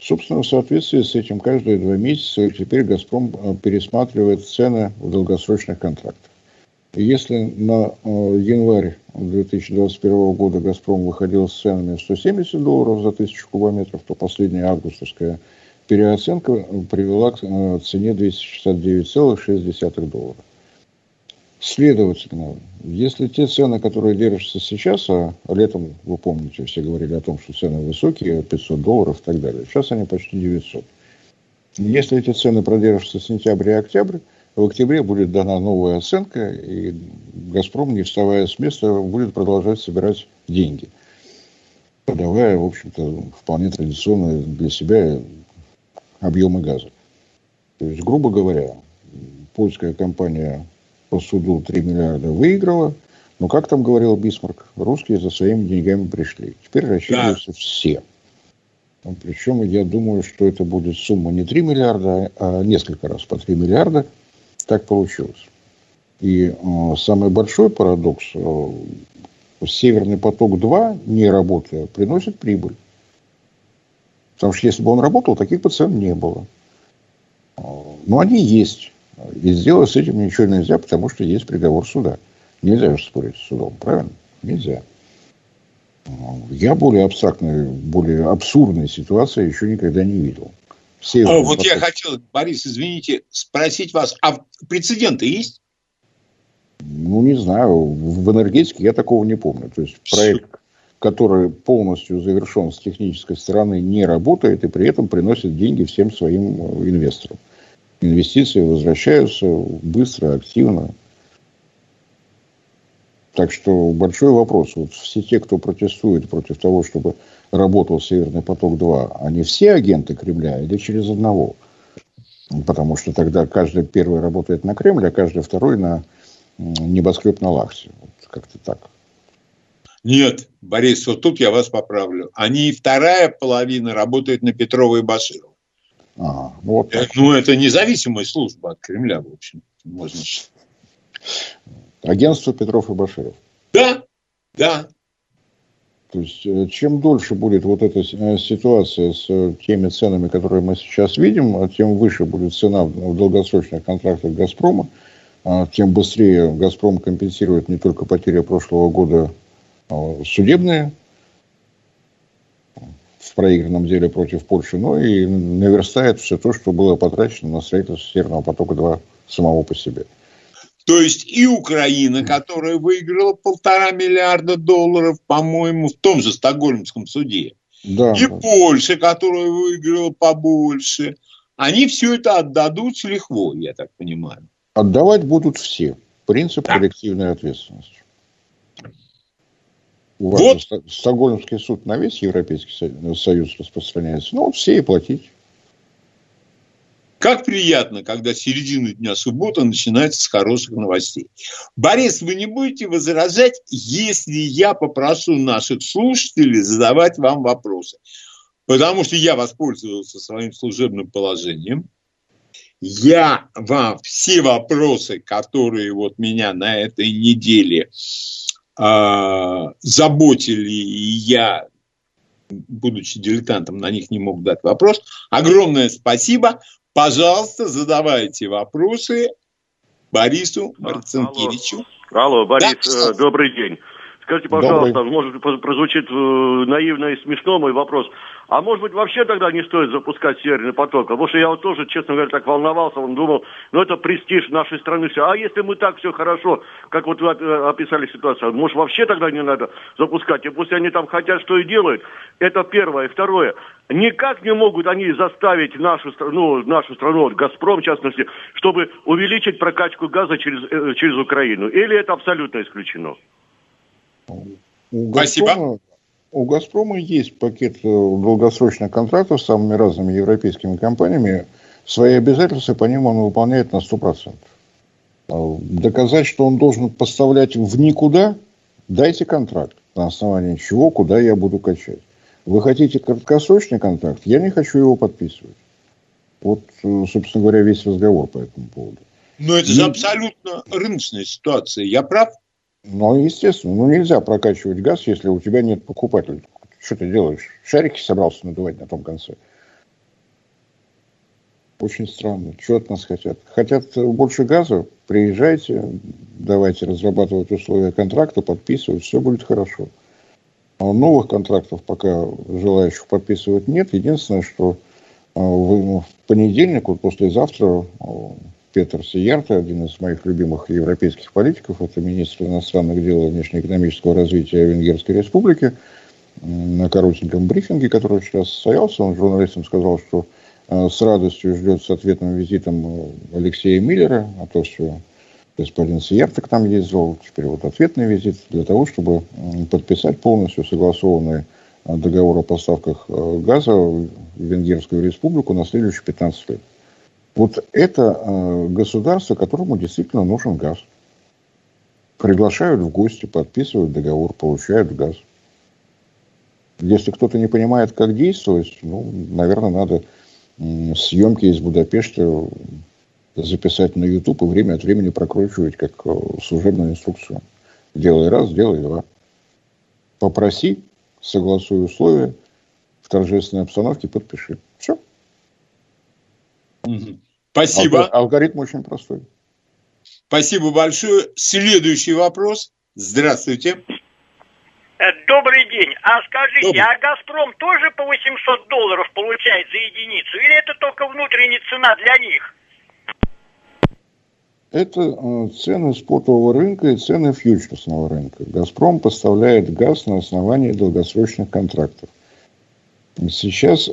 Собственно, в соответствии с этим каждые два месяца теперь «Газпром» а, пересматривает цены в долгосрочных контрактах. Если на а, январь 2021 года «Газпром» выходил с ценами 170 долларов за тысячу кубометров, то последняя августовская переоценка привела к э, цене 269,6 доллара. Следовательно, если те цены, которые держатся сейчас, а летом, вы помните, все говорили о том, что цены высокие, 500 долларов и так далее, сейчас они почти 900. Если эти цены продержатся сентябрь и октябрь, в октябре будет дана новая оценка, и «Газпром», не вставая с места, будет продолжать собирать деньги, подавая, в общем-то, вполне традиционные для себя объемы газа. То есть, грубо говоря, польская компания по суду 3 миллиарда выиграла, но, как там говорил Бисмарк, русские за своими деньгами пришли. Теперь рассчитываются да. все. Причем я думаю, что это будет сумма не 3 миллиарда, а несколько раз по 3 миллиарда – так получилось. И э, самый большой парадокс, э, Северный поток-2, не работая, приносит прибыль. Потому что если бы он работал, таких цен не было. Э, но они есть. И сделать с этим ничего нельзя, потому что есть приговор суда. Нельзя же спорить с судом, правильно? Нельзя. Э, я более абстрактной, более абсурдной ситуации еще никогда не видел. Северный вот поток. я хотел, Борис, извините, спросить вас, а прецеденты есть? Ну, не знаю. В энергетике я такого не помню. То есть проект, который полностью завершен с технической стороны, не работает и при этом приносит деньги всем своим э, инвесторам. Инвестиции возвращаются быстро, активно. Так что большой вопрос. Вот все те, кто протестует против того, чтобы работал Северный поток-2, они все агенты Кремля или через одного? Потому что тогда каждый первый работает на Кремль, а каждый второй на небоскреб на Лахте. Вот как-то так. Нет, Борис, вот тут я вас поправлю. Они вторая половина работает на Петрова и Баширова. А, вот так. Ну, это независимая служба от Кремля, в общем, можно Агентство Петров и Баширов. Да, да. То есть, э, чем дольше будет вот эта э, ситуация с теми ценами, которые мы сейчас видим, тем выше будет цена в долгосрочных контрактах «Газпрома», тем быстрее «Газпром» компенсирует не только потери прошлого года а, судебные в проигранном деле против Польши, но и наверстает все то, что было потрачено на строительство Северного потока-2 самого по себе. То есть и Украина, которая выиграла полтора миллиарда долларов, по-моему, в том же Стокгольмском суде, да, и да. Польша, которая выиграла побольше, они все это отдадут с лихвой, я так понимаю. Отдавать будут все. Принцип да. коллективной ответственности. У вас вот. Стокгольмский суд на весь Европейский Союз распространяется. Ну, все и платить. Как приятно, когда середина дня суббота начинается с хороших новостей. Борис, вы не будете возражать, если я попрошу наших слушателей задавать вам вопросы? Потому что я воспользовался своим служебным положением. Я вам все вопросы, которые вот меня на этой неделе э, заботили, и я будучи дилетантом, на них не мог дать вопрос. Огромное спасибо. Пожалуйста, задавайте вопросы Борису Марцинкевичу. Алло, Алло Борис, да, э, добрый день. Скажите, пожалуйста, добрый. может прозвучит э, наивно и смешно мой вопрос. А может быть, вообще тогда не стоит запускать Северный поток? Потому что я вот тоже, честно говоря, так волновался, он думал, ну это престиж нашей страны. Все. А если мы так все хорошо, как вот вы описали ситуацию, может вообще тогда не надо запускать? И пусть они там хотят, что и делают. Это первое. И второе. Никак не могут они заставить нашу страну, нашу страну, вот «Газпром» в частности, чтобы увеличить прокачку газа через, э, через Украину. Или это абсолютно исключено? Спасибо. У «Газпрома» есть пакет э, долгосрочных контрактов с самыми разными европейскими компаниями. Свои обязательства по ним он выполняет на 100%. А доказать, что он должен поставлять в никуда, дайте контракт. На основании чего, куда я буду качать. Вы хотите краткосрочный контракт? Я не хочу его подписывать. Вот, э, собственно говоря, весь разговор по этому поводу. Но это же абсолютно рыночная ситуация. Я прав? Ну, естественно. Ну, нельзя прокачивать газ, если у тебя нет покупателей. Что ты делаешь? Шарики собрался надувать на том конце. Очень странно. Что от нас хотят? Хотят больше газа? Приезжайте, давайте разрабатывать условия контракта, подписывать, все будет хорошо. А новых контрактов пока желающих подписывать нет. Единственное, что а, в понедельник, вот послезавтра, а, Петр Сиярта, один из моих любимых европейских политиков, это министр иностранных дел и внешнеэкономического развития Венгерской республики, на коротеньком брифинге, который сейчас состоялся, он журналистам сказал, что э, с радостью ждет с ответным визитом э, Алексея Миллера, а то, что господин Сиярток там ездил, теперь вот ответный визит для того, чтобы подписать полностью согласованный э, договор о поставках газа в Венгерскую республику на следующие 15 лет. Вот это э, государство, которому действительно нужен газ. Приглашают в гости, подписывают договор, получают газ. Если кто-то не понимает, как действовать, ну, наверное, надо съемки из Будапешта записать на YouTube и время от времени прокручивать как э, служебную инструкцию. Делай раз, делай два. Попроси, согласуй условия, в торжественной обстановке подпиши. Все. Спасибо. Алгоритм очень простой. Спасибо большое. Следующий вопрос. Здравствуйте. Э, добрый день. А скажите, Добрый. а «Газпром» тоже по 800 долларов получает за единицу? Или это только внутренняя цена для них? Это э, цены спотового рынка и цены фьючерсного рынка. «Газпром» поставляет газ на основании долгосрочных контрактов. Сейчас э,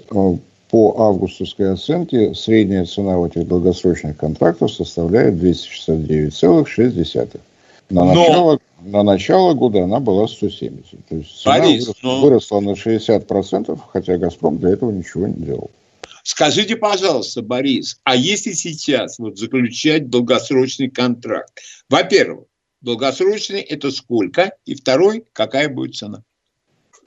по августовской оценке средняя цена в этих долгосрочных контрактах составляет 269,6. На, но... начало, на начало года она была 170. То есть цена Борис, выросла, но... выросла на 60%, хотя «Газпром» для этого ничего не делал. Скажите, пожалуйста, Борис, а если сейчас вот заключать долгосрочный контракт? Во-первых, долгосрочный – это сколько? И второй – какая будет цена?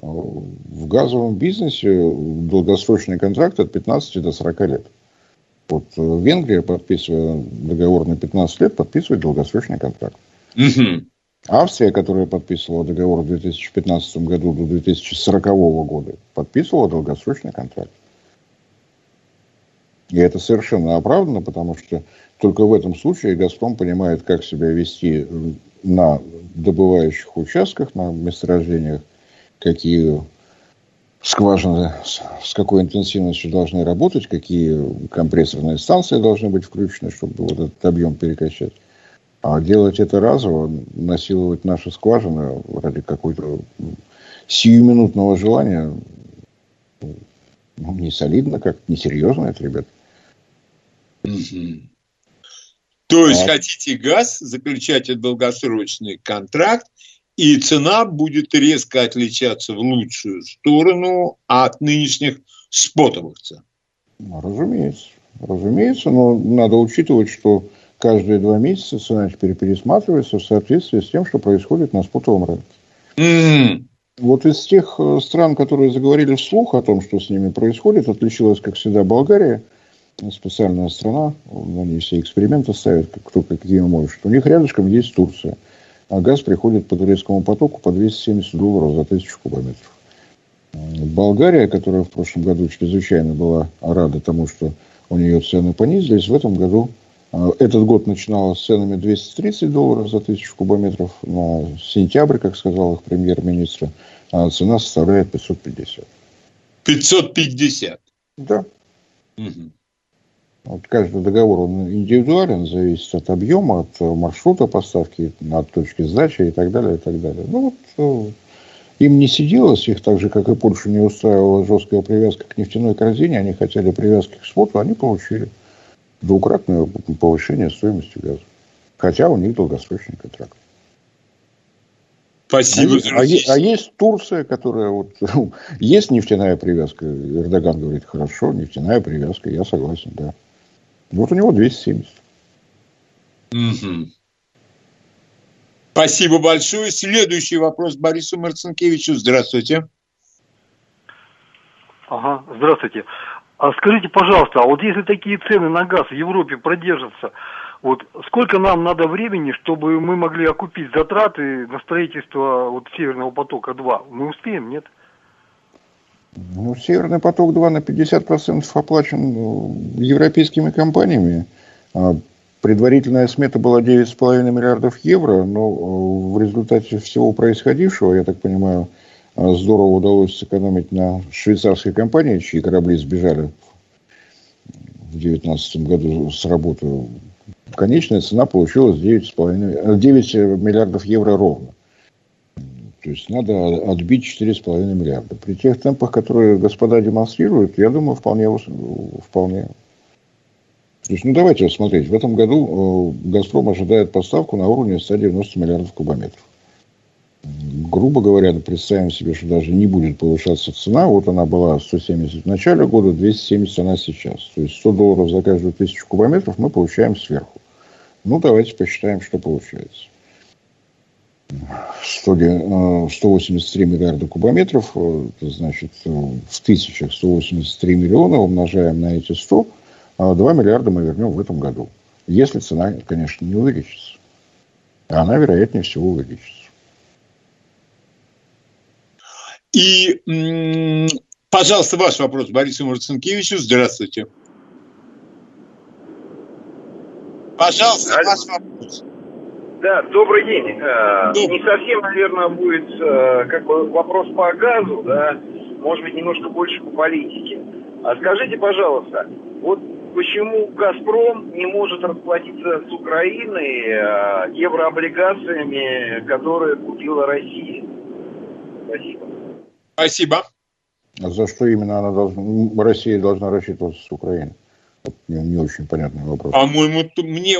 В газовом бизнесе долгосрочный контракт от 15 до 40 лет. Вот э, Венгрия, подписывая договор на 15 лет, подписывает долгосрочный контракт. Угу. Австрия, которая подписывала договор в 2015 году до 2040 года, подписывала долгосрочный контракт. И это совершенно оправданно, потому что только в этом случае «Газпром» понимает, как себя вести на добывающих участках, на месторождениях, какие скважины с какой интенсивностью должны работать, какие компрессорные станции должны быть включены, чтобы вот этот объем перекачать. А делать это разово, насиловать наши скважины ради какой-то сиюминутного желания, ну, не солидно, как не серьезно это, ребят. То есть, а... хотите газ, заключайте долгосрочный контракт, и цена будет резко отличаться в лучшую сторону от нынешних спотовых цен. Ну, разумеется. Разумеется, но надо учитывать, что каждые два месяца цена теперь пересматривается в соответствии с тем, что происходит на спотовом рынке. Mm. Вот из тех э, стран, которые заговорили вслух о том, что с ними происходит, отличилась, как всегда, Болгария. Специальная страна, на ней все эксперименты ставят, кто какие может. У них рядышком есть Турция. А газ приходит по турецкому потоку по 270 долларов за тысячу кубометров. Болгария, которая в прошлом году чрезвычайно была рада тому, что у нее цены понизились, в этом году Э, этот год начинала с ценами 230 долларов за тысячу кубометров. На сентябрь, как сказал их премьер-министр, а цена составляет 550. 550? Да. Угу. Вот каждый договор он индивидуален, зависит от объема, от маршрута поставки, от точки сдачи и так далее, и так далее. Ну вот э, им не сиделось, их так же, как и Польшу, не устраивала жесткая привязка к нефтяной корзине, они хотели привязки к споту, они получили двукратное повышение стоимости газа. Хотя у них долгосрочный контракт. Спасибо. А, а, а есть Турция, которая вот есть нефтяная привязка. Эрдоган говорит, хорошо, нефтяная привязка, я согласен, да. Вот у него 270. Угу. Спасибо большое. Следующий вопрос Борису Марцинкевичу. Здравствуйте. Ага, здравствуйте. А скажите, пожалуйста, а вот если такие цены на газ в Европе продержатся, вот сколько нам надо времени, чтобы мы могли окупить затраты на строительство вот Северного потока-2? Мы успеем, нет? Ну, Северный поток-2 на 50% оплачен э, европейскими компаниями. А предварительная смета была 9,5 миллиардов евро, но э, в результате всего происходившего, я так понимаю, а здорово удалось сэкономить на швейцарской компании, чьи корабли сбежали в 2019 году с работы. Конечная цена получилась 9,5, 9 миллиардов евро ровно. То есть надо отбить 4,5 миллиарда. При тех темпах, которые господа демонстрируют, я думаю, вполне. вполне. То есть, ну давайте смотреть. В этом году э, «Газпром» ожидает поставку на уровне 190 миллиардов кубометров грубо говоря, представим себе, что даже не будет повышаться цена. Вот она была 170 в начале года, 270 она сейчас. То есть 100 долларов за каждую тысячу кубометров мы получаем сверху. Ну, давайте посчитаем, что получается. 100, 183 э, миллиарда кубометров, э, значит, э, в тысячах 183 миллиона умножаем на эти 100, 2 а миллиарда мы вернем в этом году. Если цена, конечно, не увеличится. Она, вероятнее всего, увеличится. И, пожалуйста, ваш вопрос Борису Марцинкевичу. Здравствуйте. Пожалуйста, ваш вопрос. Да, добрый день. Э, добрый. Не совсем, наверное, будет э, как бы вопрос по газу, да, может быть, немножко больше по политике. А скажите, пожалуйста, вот почему «Газпром» не может расплатиться с Украиной э, еврооблигациями, которые купила Россия? Спасибо. Спасибо. А за что именно она должна, Россия должна рассчитываться с Украиной? Не, не очень понятный вопрос. По-моему, мне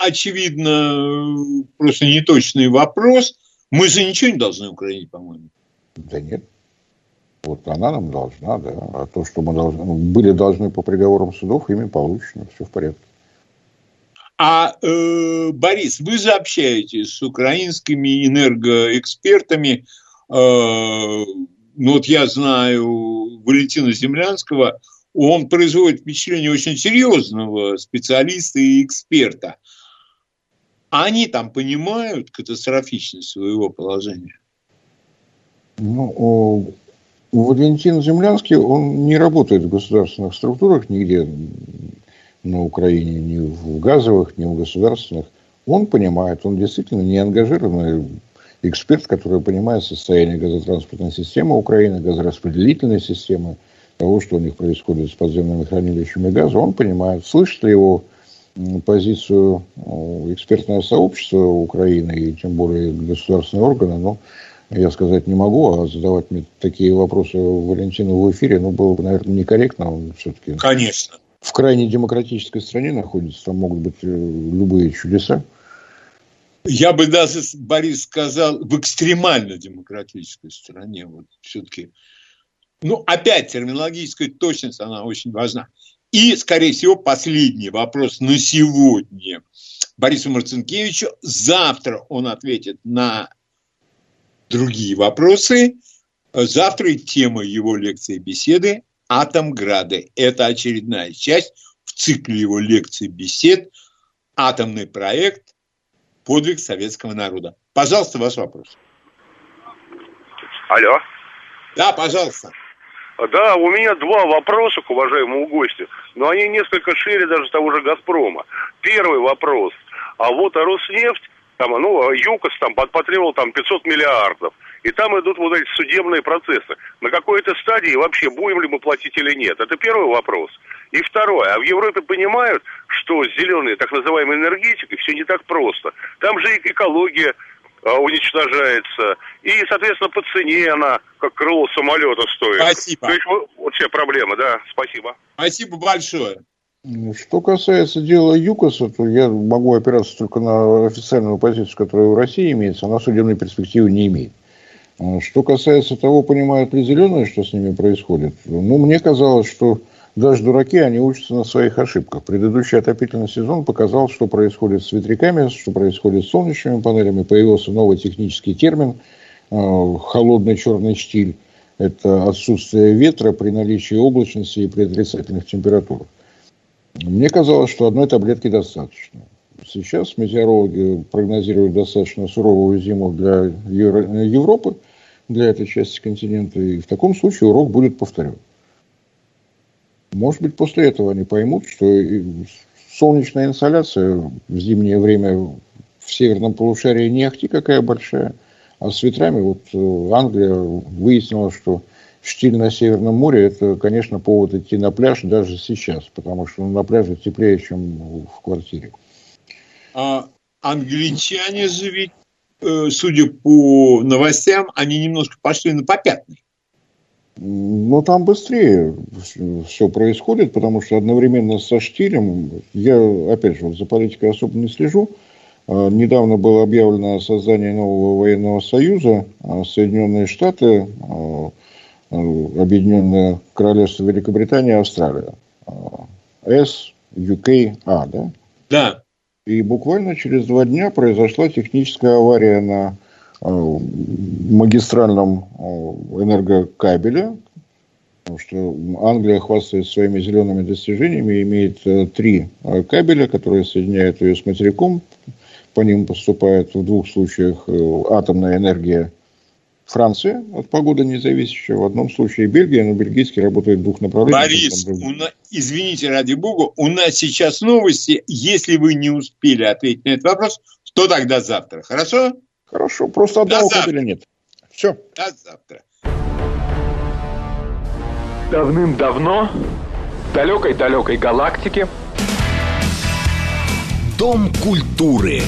очевидно просто неточный вопрос. Мы же ничего не должны Украине, по-моему. Да нет. Вот она нам должна, да. А то, что мы должны, ну, были должны по приговорам судов, ими получено. Все в порядке. А, э, Борис, вы же общаетесь с украинскими энергоэкспертами. Э, ну вот я знаю Валентина Землянского, он производит впечатление очень серьезного специалиста и эксперта. Они там понимают катастрофичность своего положения? Ну, Валентин Землянский, он не работает в государственных структурах нигде на Украине, ни в газовых, ни в государственных. Он понимает, он действительно не ангажированный эксперт, который понимает состояние газотранспортной системы Украины, газораспределительной системы, того, что у них происходит с подземными хранилищами газа, он понимает. Слышит ли его позицию экспертное сообщество Украины и тем более государственные органы, но я сказать не могу, а задавать мне такие вопросы Валентину в эфире, ну, было бы, наверное, некорректно. Он все-таки Конечно. в крайне демократической стране находится, там могут быть э, любые чудеса. Я бы даже, Борис, сказал, в экстремально демократической стране. Вот все-таки. Ну, опять, терминологическая точность, она очень важна. И, скорее всего, последний вопрос на сегодня Борису Марцинкевичу. Завтра он ответит на другие вопросы. Завтра тема его лекции беседы «Атомграды». Это очередная часть в цикле его лекций бесед «Атомный проект. Подвиг советского народа». Пожалуйста, ваш вопрос. Алло. Да, пожалуйста. Да, у меня два вопроса к уважаемому гостю, но они несколько шире даже того же «Газпрома». Первый вопрос. А вот Роснефть там, ну, ЮКОС там потребовал там 500 миллиардов. И там идут вот эти судебные процессы. На какой-то стадии вообще будем ли мы платить или нет? Это первый вопрос. И второе. А в Европе понимают, что с зеленой так называемой энергетикой все не так просто. Там же экология а, уничтожается. И, соответственно, по цене она, как крыло самолета стоит. Спасибо. То есть вот, вот все проблемы, да. Спасибо. Спасибо большое. Что касается дела ЮКОСа, то я могу опираться только на официальную позицию, которая в России имеется, она судебной перспективы не имеет. А что касается того, понимают ли зеленые, что с ними происходит, ну, мне казалось, что даже дураки, они учатся на своих ошибках. Предыдущий отопительный сезон показал, что происходит с ветряками, что происходит с солнечными панелями. Появился новый технический термин э, «холодный черный штиль». Это отсутствие ветра при наличии облачности и при отрицательных температурах. Мне казалось, что одной таблетки достаточно. Сейчас метеорологи прогнозируют достаточно суровую зиму для Европы, для этой части континента, и в таком случае урок будет повторен. Может быть, после этого они поймут, что солнечная инсоляция в зимнее время в северном полушарии не ахти какая большая, а с ветрами вот э, Англия выяснила, что штиль на Северном море, это, конечно, повод идти на пляж даже сейчас, потому что на пляже теплее, чем в квартире. А англичане же ведь, э, судя по новостям, они немножко пошли на попятный. Ну, там быстрее все происходит, потому что одновременно со штилем, я, опять же, за политикой особо не слежу, а, Недавно было объявлено создание нового военного союза. А Соединенные Штаты Э, Объединенное Королевство Великобритания и Австралия. С, UK, А, да? Да. И буквально через два дня произошла техническая авария на магистральном э, энергокабеле, потому что Англия хвастается своими зелеными достижениями и имеет три кабеля, которые соединяют ее с материком. По ним поступает в двух случаях атомная энергия Франция от погоды независящая, в одном случае Бельгия, но бельгийский работает в двух направлениях. Борис, у нас, извините, ради бога, у нас сейчас новости. Если вы не успели ответить на этот вопрос, то тогда завтра. Хорошо? Хорошо, просто одного или нет. Все. До завтра. Давным-давно в далекой-далекой галактике Дом культуры.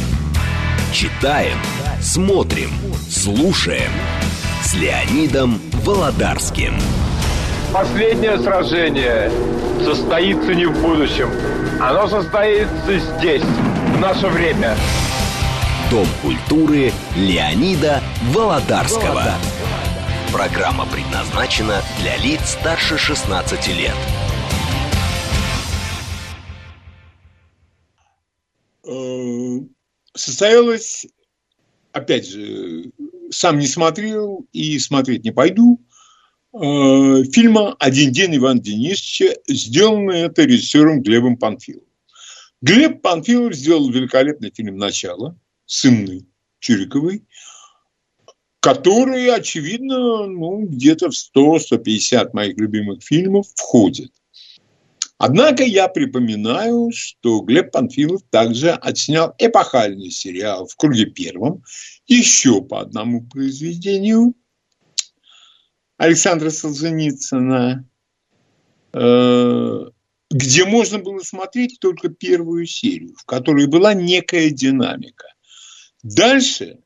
Читаем, смотрим, слушаем с Леонидом Володарским. Последнее сражение состоится не в будущем. Оно состоится здесь, в наше время. Дом культуры Леонида Володарского. Володарского. Программа предназначена для лиц старше 16 лет. Э, состоялась опять же, сам не смотрел и смотреть не пойду, э, фильма «Один день Ивана Денисовича», сделанный это режиссером Глебом Панфиловым. Глеб Панфилов сделал великолепный фильм «Начало» с Инной Чириковой, который, очевидно, ну, где-то в 100-150 моих любимых фильмов входит. Однако я припоминаю, что Глеб Панфилов также отснял эпохальный сериал «В круге первом» еще по одному произведению Александра Солженицына, э, где можно было смотреть только первую серию, в которой была некая динамика. Дальше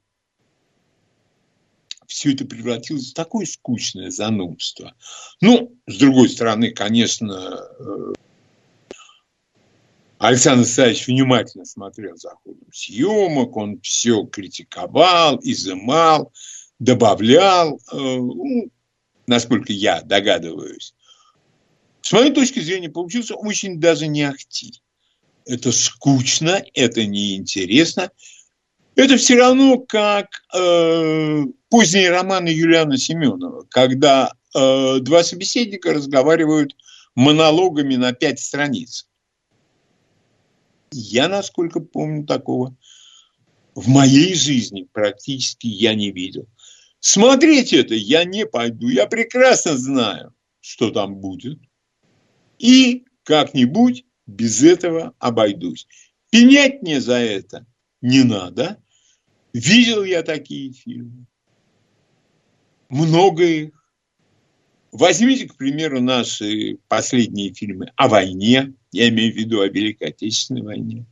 все это превратилось в такое скучное занудство. Ну, с другой стороны, конечно, э, Александр Савич внимательно смотрел за ходом съемок, он все критиковал, изымал, добавлял, э, ну, насколько я догадываюсь. С моей точки зрения, получился очень даже не ахти. Это скучно, это неинтересно. Это все равно как э, поздние романы Юлиана Семенова, когда э, два собеседника разговаривают монологами на пять страниц. Я, насколько помню, такого в моей жизни практически я не видел. Смотреть это я не пойду. Я прекрасно знаю, что там будет. И как-нибудь без этого обойдусь. Пенять мне за это не надо. Видел я такие фильмы. Много их. Возьмите, к примеру, наши последние фильмы о войне, я имею в виду о Великой Отечественной войне.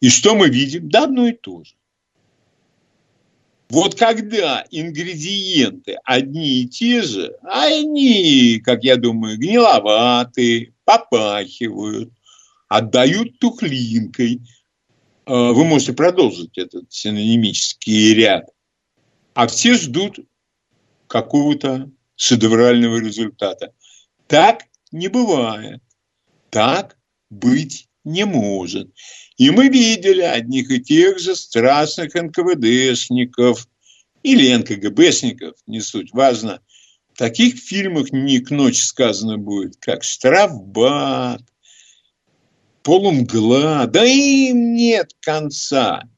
И что мы видим? Да, одно и то же. Вот когда ингредиенты одни и те же, они, как я думаю, гниловатые, попахивают, отдают тухлинкой. А, вы можете продолжить этот синонимический ряд. А все ждут какого-то шедеврального результата. Так не бывает. Так быть не может. И мы видели одних и тех же страстных НКВДшников или НКГБшников, не суть, важно. В таких фильмах не к ночи сказано будет, как «Штрафбат», «Полумгла», да им нет конца.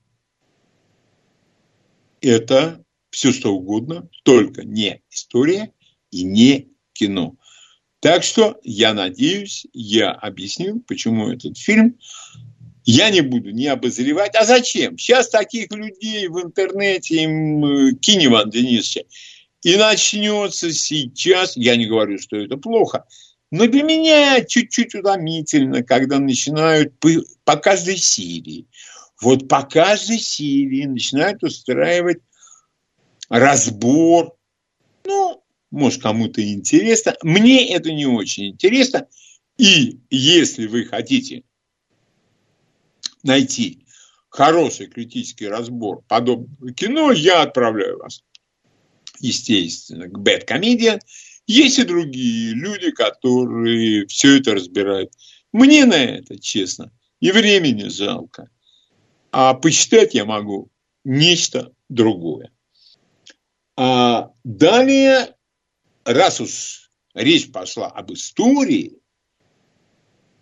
Это все что угодно, только не история и не кино. Так что я надеюсь, я объяснил, почему этот фильм я не буду не обозревать. А зачем? Сейчас таких людей в интернете им кинь, Иван Денисович. И начнется сейчас, я не говорю, что это плохо, но для меня чуть-чуть утомительно, когда начинают по, по каждой серии, вот по каждой серии начинают устраивать разбор. Ну, может, кому-то интересно. Мне это не очень интересно. И если вы хотите найти хороший критический разбор подобного кино, я отправляю вас, естественно, к Bad Comedian. Есть и другие люди, которые все это разбирают. Мне на это, честно, и времени жалко. А почитать я могу нечто другое. А далее раз уж речь пошла об истории,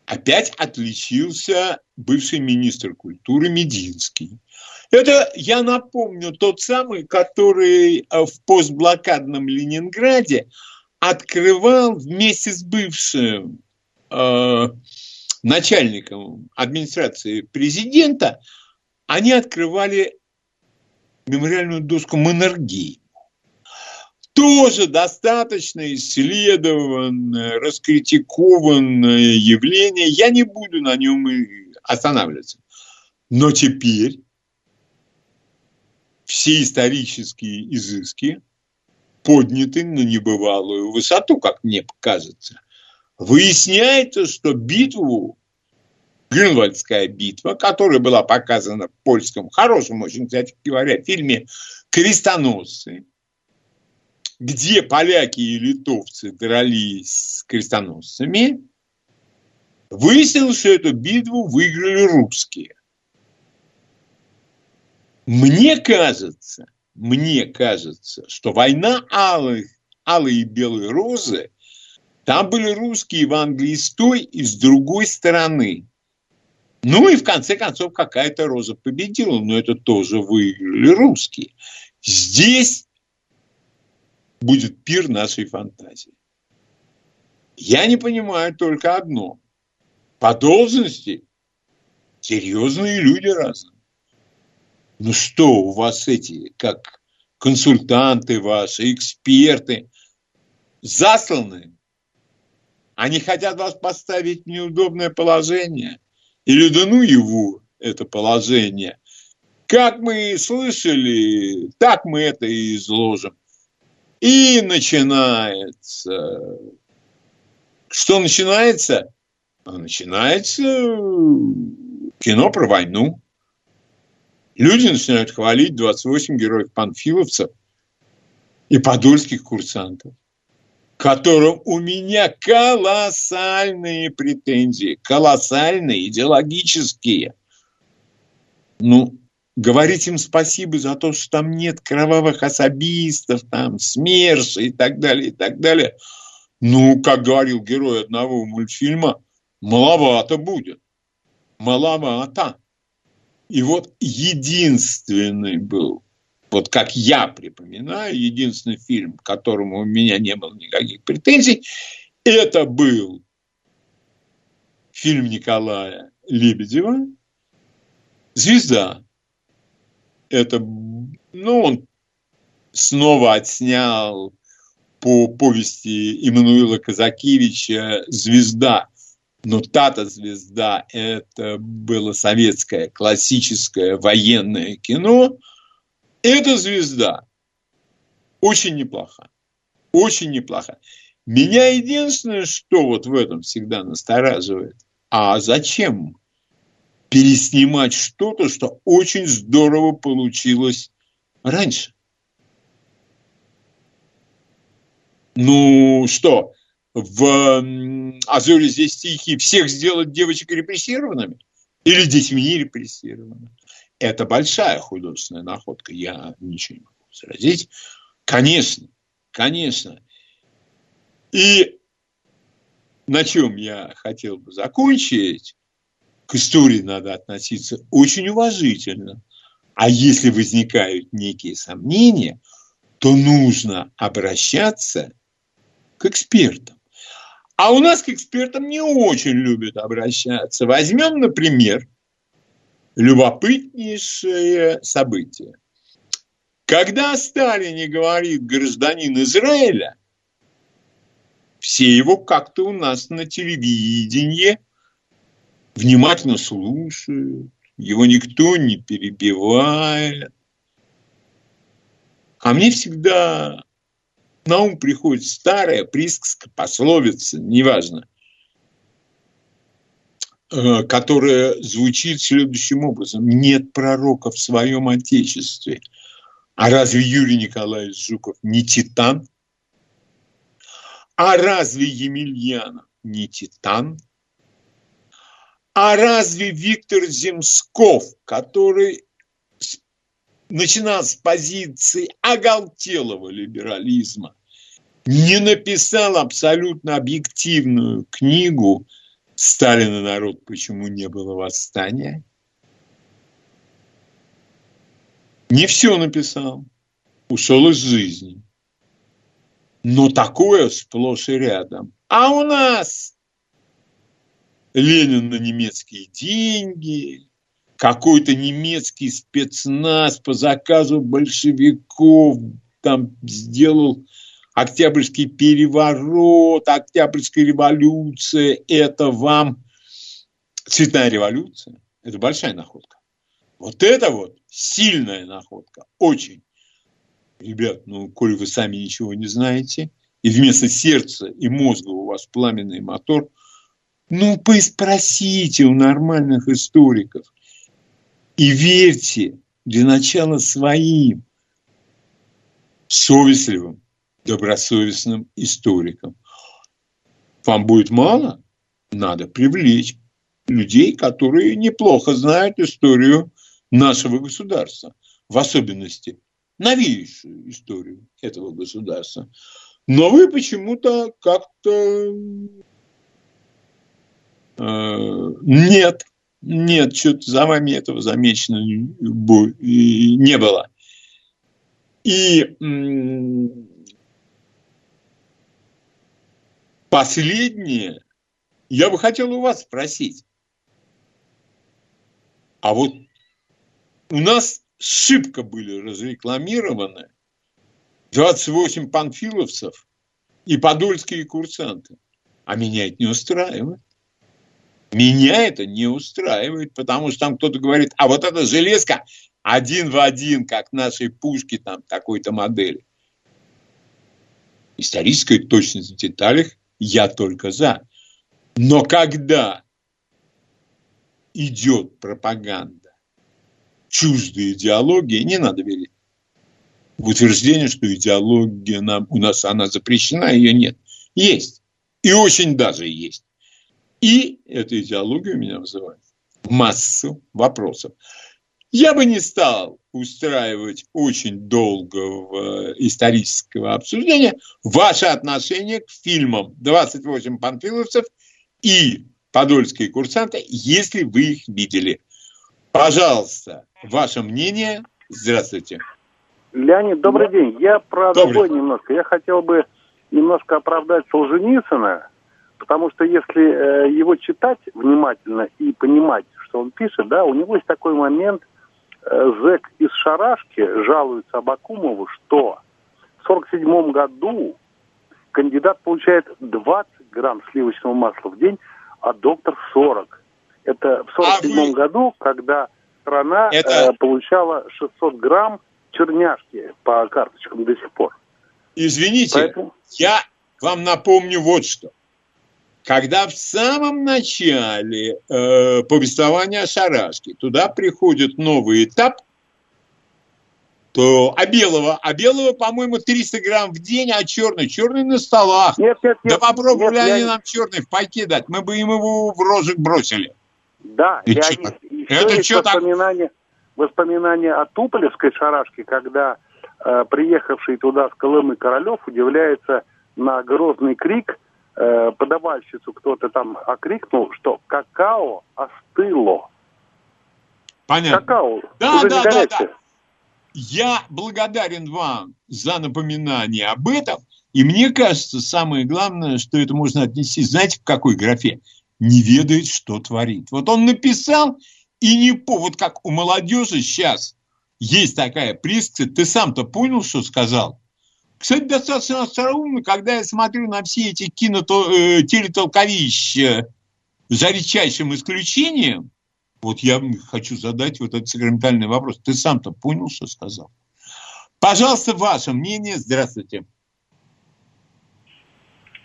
опять отличился бывший министр культуры Мединский. Это, я напомню, тот самый, который э, в постблокадном Ленинграде открывал вместе с бывшим э, начальником администрации президента, они открывали мемориальную доску Маннергейм тоже достаточно исследованное, раскритикованное явление. Я не буду на нем останавливаться. Но теперь все исторические изыски подняты на небывалую высоту, как мне кажется. Выясняется, что битву, Грюнвальдская битва, которая была показана в польском, хорошем очень, кстати говоря, фильме «Крестоносцы», где поляки и литовцы дрались с крестоносцами, выяснилось, что эту битву выиграли русские. Мне кажется, мне кажется, что война алых, алые и белые розы, там были русские в Англии с той и с другой стороны. Ну и в конце концов какая-то роза победила, но это тоже выиграли русские. Здесь будет пир нашей фантазии. Я не понимаю только одно. По должности серьезные люди разные. Ну что, у вас эти, как консультанты ваши, эксперты, засланы? Они хотят вас поставить в неудобное положение – или да ну его, это положение. Как мы слышали, так мы это и изложим. И начинается. Что начинается? А начинается кино про войну. Люди начинают хвалить 28 героев-панфиловцев и подольских курсантов которым у меня колоссальные претензии, колоссальные, идеологические. Ну, говорить им спасибо за то, что там нет кровавых особистов, там, СМЕРШа и так далее, и так далее. Ну, как говорил герой одного мультфильма, маловато будет. Маловато. И вот единственный был вот как я припоминаю, единственный фильм, к которому у меня не было никаких претензий, это был фильм Николая Лебедева «Звезда». Это, ну, он снова отснял по повести Иммануила Казакевича «Звезда». Но та-то звезда – это было советское классическое военное кино – эта звезда очень неплоха. Очень неплоха. Меня единственное, что вот в этом всегда настораживает, а зачем переснимать что-то, что очень здорово получилось раньше? Ну что, в «Азоре здесь тихие» всех сделать девочек репрессированными? Или детьми репрессированными? Это большая художественная находка, я ничего не могу возразить. Конечно, конечно. И на чем я хотел бы закончить, к истории надо относиться очень уважительно. А если возникают некие сомнения, то нужно обращаться к экспертам. А у нас к экспертам не очень любят обращаться. Возьмем, например, любопытнейшее событие. Когда Сталин говорит гражданин Израиля, все его как-то у нас на телевидении внимательно слушают, его никто не перебивает. А мне всегда на ум приходит старая присказка, пословица, неважно – Э, которая звучит следующим образом. Нет пророка в своем Отечестве. А разве Юрий Николаевич Жуков не титан? А разве Емельянов не титан? А разве Виктор Земсков, который начинал с позиции оголтелого либерализма, не написал абсолютно объективную книгу – Сталина народ, почему не было восстания? Не все написал, ушел из жизни. Но такое сплошь и рядом. А у нас Ленин на немецкие деньги, какой-то немецкий спецназ по заказу большевиков там сделал Октябрьский переворот, Октябрьская революция – это вам цветная революция. Это большая находка. Вот это вот сильная находка, очень. Ребят, ну, коли вы сами ничего не знаете, и вместо сердца и мозга у вас пламенный мотор, ну, спросите у нормальных историков. И верьте для начала своим совестливым, добросовестным историком. Вам будет мало? Надо привлечь людей, которые неплохо знают историю нашего государства, в особенности новейшую историю этого государства. Но вы почему-то как-то э, нет, Нет, что-то за вами этого замечено не было. И последнее, я бы хотел у вас спросить. А вот у нас шибко были разрекламированы 28 панфиловцев и подольские курсанты. А меня это не устраивает. Меня это не устраивает, потому что там кто-то говорит, а вот эта железка один в один, как нашей пушки там такой-то модели. Историческая точность в деталях я только за. Но когда идет пропаганда чуждой идеологии, не надо верить в утверждение, что идеология нам, у нас она запрещена, ее нет. Есть. И очень даже есть. И эта идеология у меня вызывает массу вопросов. Я бы не стал устраивать очень долгого исторического обсуждения ваше отношение к фильмам «28 панфиловцев» и «Подольские курсанты», если вы их видели. Пожалуйста, ваше мнение. Здравствуйте. Леонид, добрый день. Я про добрый. другой немножко. Я хотел бы немножко оправдать Солженицына, потому что если э, его читать внимательно и понимать, что он пишет, да, у него есть такой момент, э, зэк из Шарашки жалуется Абакумову, что в 47 году кандидат получает 20 грамм сливочного масла в день, а доктор 40. Это в 47 а году, когда страна Это... э, получала 600 грамм черняшки по карточкам до сих пор. Извините, Поэтому... я вам напомню вот что. Когда в самом начале э, повествования о Шарашке туда приходит новый этап, то а белого, а белого, по-моему, 300 грамм в день, а черный, черный на столах. Нет, нет, нет. Да попробовали нет, они я... нам черный в пайке дать, мы бы им его в рожек бросили. Да, И Леонид, это что воспоминания, так? воспоминания о Туполевской шарашке, когда э, приехавший туда с Колымы Королев удивляется на грозный крик – э, подавальщицу кто-то там окрикнул, что какао остыло. Понятно. Какао. Да, да, да, да. Я благодарен вам за напоминание об этом. И мне кажется, самое главное, что это можно отнести, знаете, в какой графе? Не ведает, что творит. Вот он написал, и не по... Вот как у молодежи сейчас есть такая присказка, ты сам-то понял, что сказал? Кстати, достаточно остроумно, когда я смотрю на все эти кино э, телетолковища за редчайшим исключением, вот я хочу задать вот этот сакраментальный вопрос. Ты сам-то понял, что сказал? Пожалуйста, ваше мнение. Здравствуйте.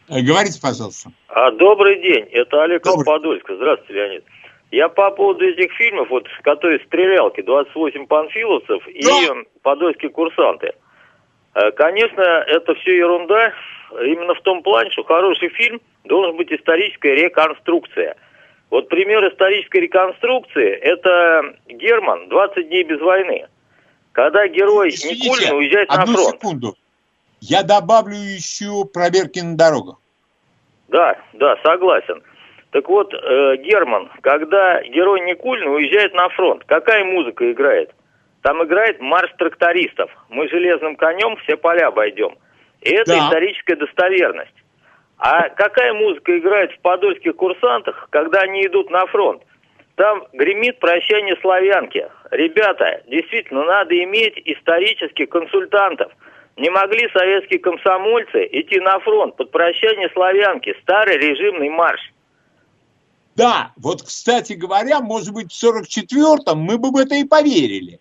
Э, говорите, пожалуйста. А, добрый день, это Олег добрый. Подольска. Здравствуйте, Леонид. Я по поводу этих фильмов, вот, которые стрелялки, 28 панфиловцев да. и подольские курсанты. Э, конечно, это все ерунда. Именно в том плане, что хороший фильм должен быть историческая реконструкция. Вот пример исторической реконструкции – это Герман «20 дней без войны». Когда герой Извините, Никулин уезжает на фронт. секунду. Я добавлю еще проверки на дорогах. Да, да, согласен. Так вот, э, Герман, когда герой Никулин уезжает на фронт, какая музыка играет? Там играет марш трактористов. Мы железным конем все поля обойдем. И это да. историческая достоверность. А какая музыка играет в подольских курсантах, когда они идут на фронт? Там гремит прощание славянки. Ребята, действительно, надо иметь исторических консультантов. Не могли советские комсомольцы идти на фронт под прощание славянки, старый режимный марш. Да, вот, кстати говоря, может быть, в 44-м мы бы в это и поверили.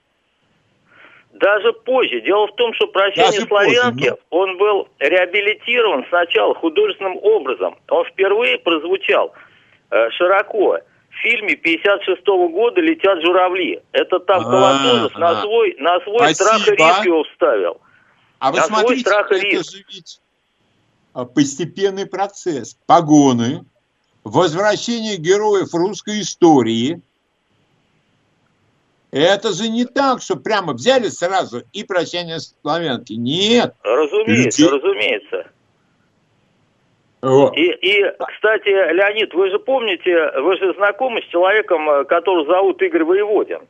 Даже позже. Дело в том, что «Прощание Даже славянки», позже, но... он был реабилитирован сначала художественным образом. Он впервые прозвучал э, широко. В фильме 56 -го года «Летят журавли». Это там Колотозов на свой, на свой страх и риск его вставил. А вы на смотрите, свой страх и риск. это же ведь а, постепенный процесс. Погоны, возвращение героев русской истории – это же не так, что прямо взяли сразу и прощение славянки. Нет. Разумеется, Люди... разумеется. Вот. И, и, кстати, Леонид, вы же помните, вы же знакомы с человеком, э, которого зовут Игорь Воеводин?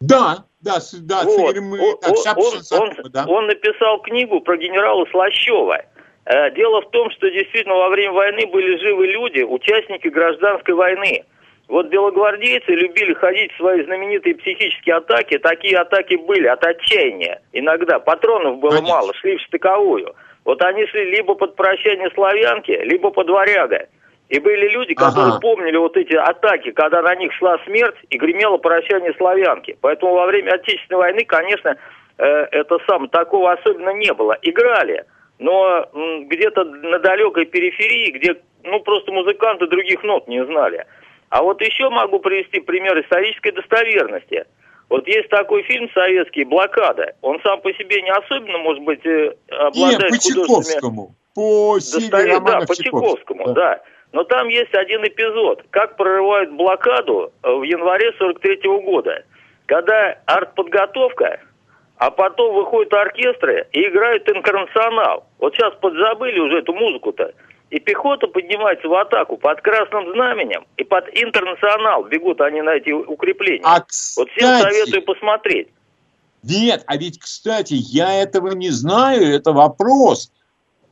Да, да, да, вот. с Игорем он, так, он, он, да. он написал книгу про генерала Слащева. Э, дело в том, что действительно во время войны были живы люди, участники гражданской войны. Вот белогвардейцы любили ходить в свои знаменитые психические атаки. Такие атаки были от отчаяния. Иногда патронов было Конечно. мало, шли в штыковую. Вот они шли либо под прощание славянки, либо под варяга. И были люди, которые ага. помнили вот эти атаки, когда на них шла смерть и гремело прощание славянки. Поэтому во время Отечественной войны, конечно, э, это сам такого особенно не было. Играли, но где-то на далекой периферии, где ну просто музыканты других нот не знали. А вот еще могу привести пример исторической достоверности. Вот есть такой фильм советский «Блокада». Он сам по себе не особенно, может быть, э, обладает Нет, по Чайковскому. По Достовер... Да, по Чайковскому, да. да. Но там есть один эпизод, как прорывают блокаду э, в январе 43 -го года, когда артподготовка, а потом выходят оркестры и играют интернационал. Вот сейчас подзабыли уже эту музыку-то. И пехота поднимается в атаку под красным знаменем и под интернационал бегут они на эти укрепления. А, кстати, вот всем советую посмотреть. Нет, а ведь, кстати, я этого не знаю, это вопрос.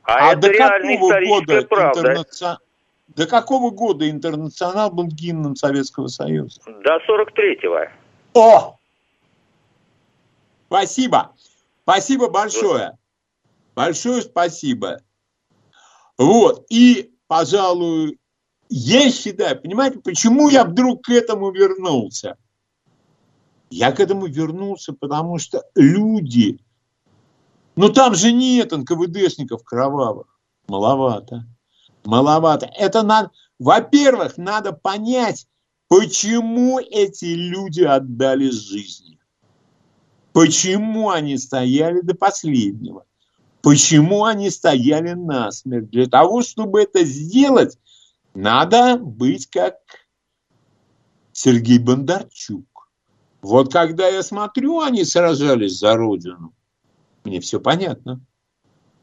А, а это до какого года правда. Интернаци... До какого года интернационал был гимном Советского Союза? До 43-го. О! Спасибо. Спасибо большое. Большое спасибо. Вот. И, пожалуй, я считаю, понимаете, почему я вдруг к этому вернулся? Я к этому вернулся, потому что люди, ну там же нет НКВДшников кровавых, маловато, маловато. Это надо, во-первых, надо понять, почему эти люди отдали жизни, почему они стояли до последнего. Почему они стояли насмерть? Для того, чтобы это сделать, надо быть как Сергей Бондарчук. Вот когда я смотрю, они сражались за Родину, мне все понятно.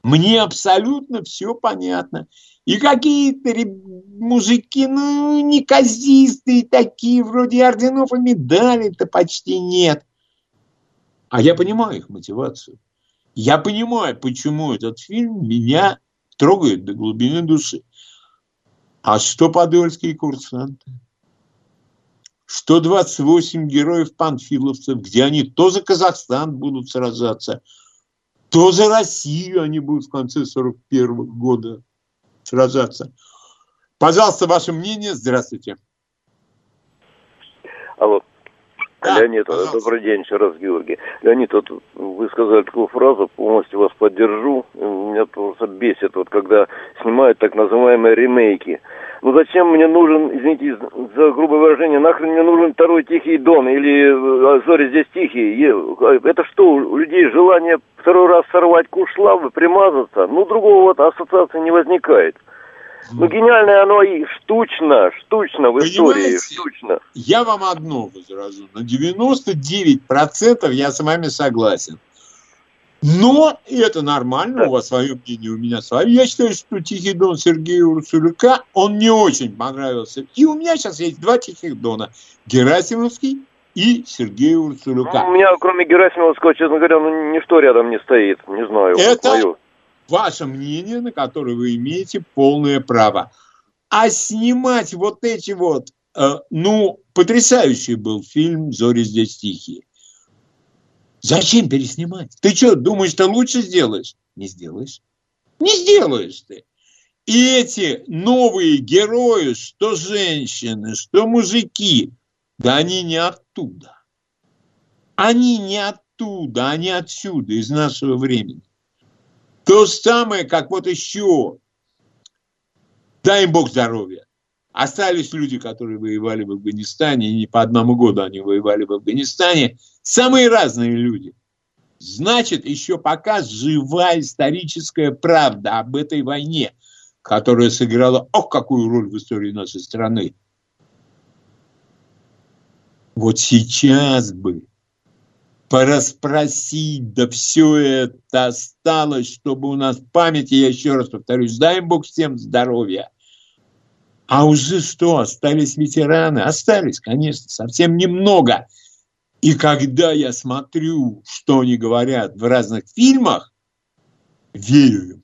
Мне абсолютно все понятно. И какие-то мужики, ну, неказистые такие, вроде орденов и медалей-то почти нет. А я понимаю их мотивацию. Я понимаю, почему этот фильм меня трогает до глубины души. А что подольские курсанты? Что 28 героев-панфиловцев, где они то за Казахстан будут сражаться, то за Россию они будут в конце 41 года сражаться. Пожалуйста, ваше мнение. Здравствуйте. Алло. Да, Леонид, пожалуйста. добрый день еще раз, Георгий. Леонид, вот вы сказали такую фразу, полностью вас поддержу. Меня просто бесит, вот когда снимают так называемые ремейки. Ну зачем мне нужен, извините за грубое выражение, нахрен мне нужен второй Тихий Дон или Зори здесь тихие? Это что, у людей желание второй раз сорвать куш славы, примазаться? Ну другого вот ассоциации не возникает. Ну, гениальное оно и штучно, штучно в истории, штучно. Я вам одно возражу. На 99% я с вами согласен. Но это нормально, да. у вас свое мнение, у меня свое. Я считаю, что Тихий Дон Сергея Урсулюка, он не очень понравился. И у меня сейчас есть два Тихих Дона. Герасимовский и Сергей Урсулюка. Ну, у меня, кроме Герасимовского, честно говоря, ну, ничто рядом не стоит. Не знаю. Это, мое ваше мнение, на которое вы имеете полное право. А снимать вот эти вот, э, ну, потрясающий был фильм «Зори здесь тихие». Зачем переснимать? Ты что, думаешь, ты лучше сделаешь? Не сделаешь. Не сделаешь ты. И эти новые герои, что женщины, что мужики, да они не оттуда. Они не оттуда, они отсюда, из нашего времени. То же самое, как вот еще, дай им Бог здоровья. Остались люди, которые воевали в Афганистане, и не по одному году они воевали в Афганистане. Самые разные люди. Значит, еще пока жива историческая правда об этой войне, которая сыграла, ох, какую роль в истории нашей страны. Вот сейчас бы пораспросить, да все это осталось, чтобы у нас памяти, я еще раз повторюсь, дай Бог всем здоровья. А уже что, остались ветераны? Остались, конечно, совсем немного. И когда я смотрю, что они говорят в разных фильмах, верю им.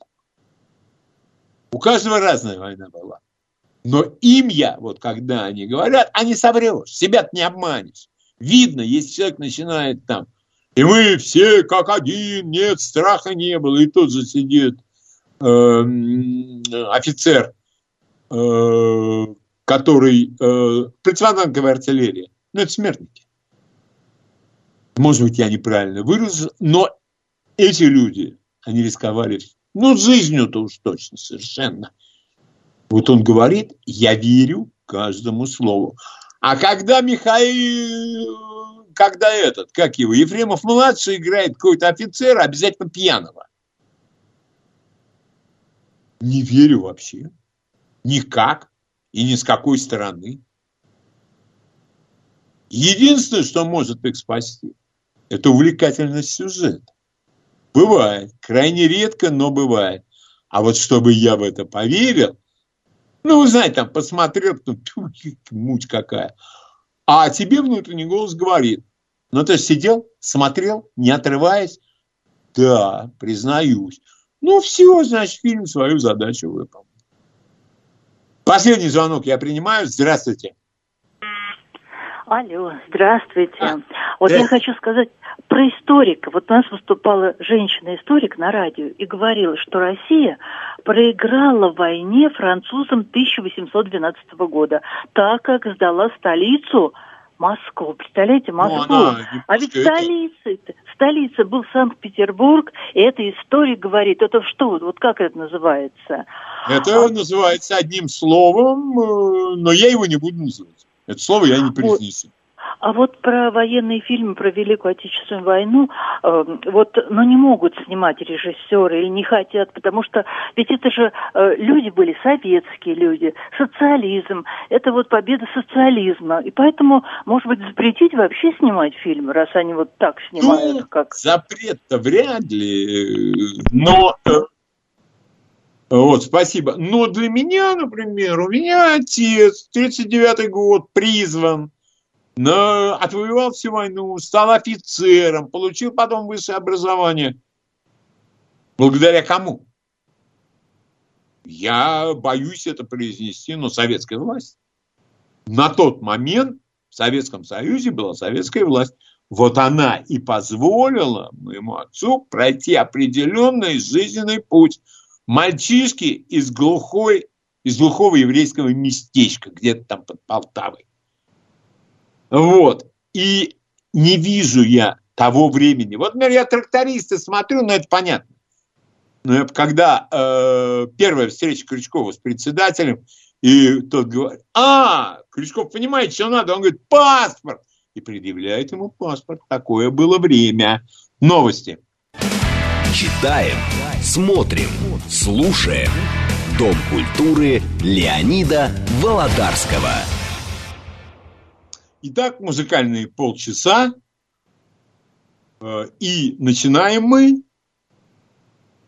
У каждого разная война была. Но им я, вот когда они говорят, а не соврешь, себя не обманешь. Видно, если человек начинает там, и мы все как один, нет, страха не было, и тут же сидит э, офицер, э, который э, противотанковой артиллерии. Ну, это смертники. Может быть, я неправильно выразил, но эти люди, они рисковали, ну, жизнью-то уж точно совершенно. Вот он говорит, я верю каждому слову. А когда Михаил, когда этот, как его, Ефремов-младший играет какой-то офицер, обязательно пьяного. Не верю вообще. Никак. И ни с какой стороны. Единственное, что может их спасти, это увлекательность сюжета. Бывает. Крайне редко, но бывает. А вот чтобы я в это поверил, ну, вы знаете, там посмотрел, потом, муть какая. А тебе внутренний голос говорит, ну, ты сидел, смотрел, не отрываясь? Да, признаюсь. Ну, все, значит, фильм свою задачу выполнил. Последний звонок я принимаю. Здравствуйте. Алло, здравствуйте. А, вот да. я хочу сказать про историка. Вот у нас выступала женщина-историк на радио и говорила, что Россия проиграла в войне французам 1812 года, так как сдала столицу Москву. Представляете, ну, Москву. Ну, а ведь столица, столица был Санкт-Петербург, и эта история говорит, это что, вот как это называется? Это а... называется одним словом, э, но я его не буду называть. Это слово я не произнесу. А вот про военные фильмы, про Великую Отечественную войну, э, вот, ну, не могут снимать режиссеры или не хотят, потому что ведь это же э, люди были советские люди, социализм, это вот победа социализма, и поэтому, может быть, запретить вообще снимать фильмы, раз они вот так снимают, ну, как... запрет-то вряд ли, но э, вот, спасибо. Но для меня, например, у меня отец, 39-й год, призван, но отвоевал всю войну, стал офицером, получил потом высшее образование. Благодаря кому? Я боюсь это произнести, но советская власть. На тот момент в Советском Союзе была советская власть. Вот она и позволила моему отцу пройти определенный жизненный путь. Мальчишки из глухой, из глухого еврейского местечка, где-то там под Полтавой. Вот. И не вижу я того времени. Вот, например, я трактористы смотрю, но это понятно. Но когда э, первая встреча Крючкова с председателем, и тот говорит, а, Крючков понимает, что надо, он говорит, паспорт, и предъявляет ему паспорт. Такое было время. Новости. Читаем, смотрим, слушаем. Дом культуры Леонида Володарского. Итак, музыкальные полчаса. Э, и начинаем мы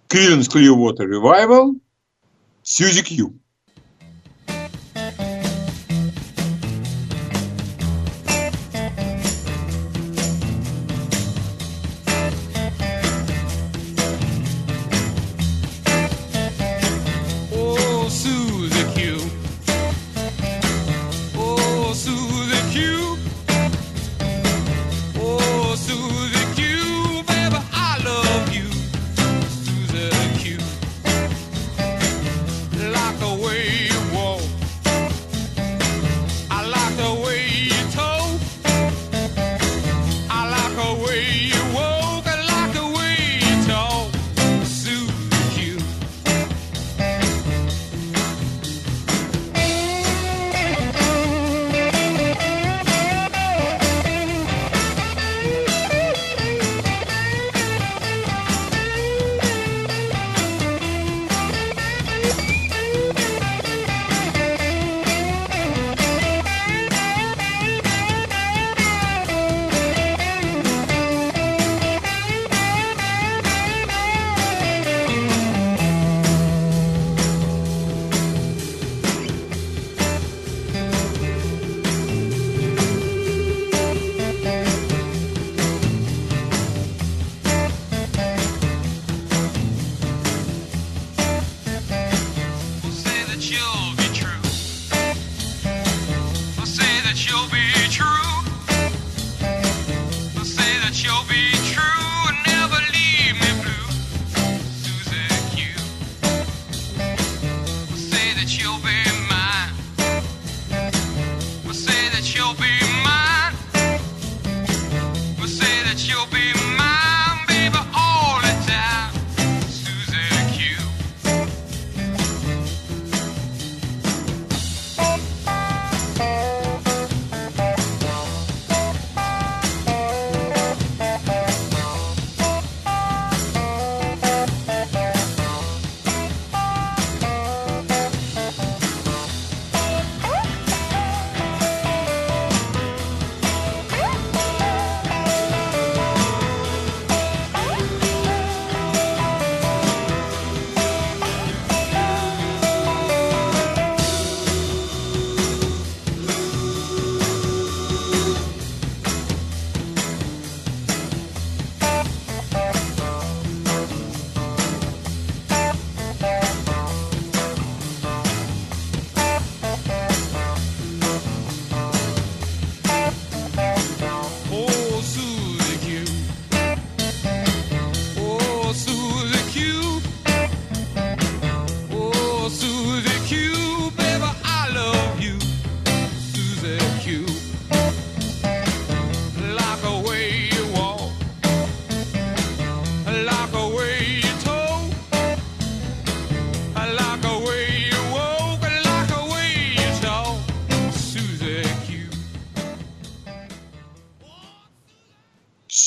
Creedence Clearwater Revival Suzy Q.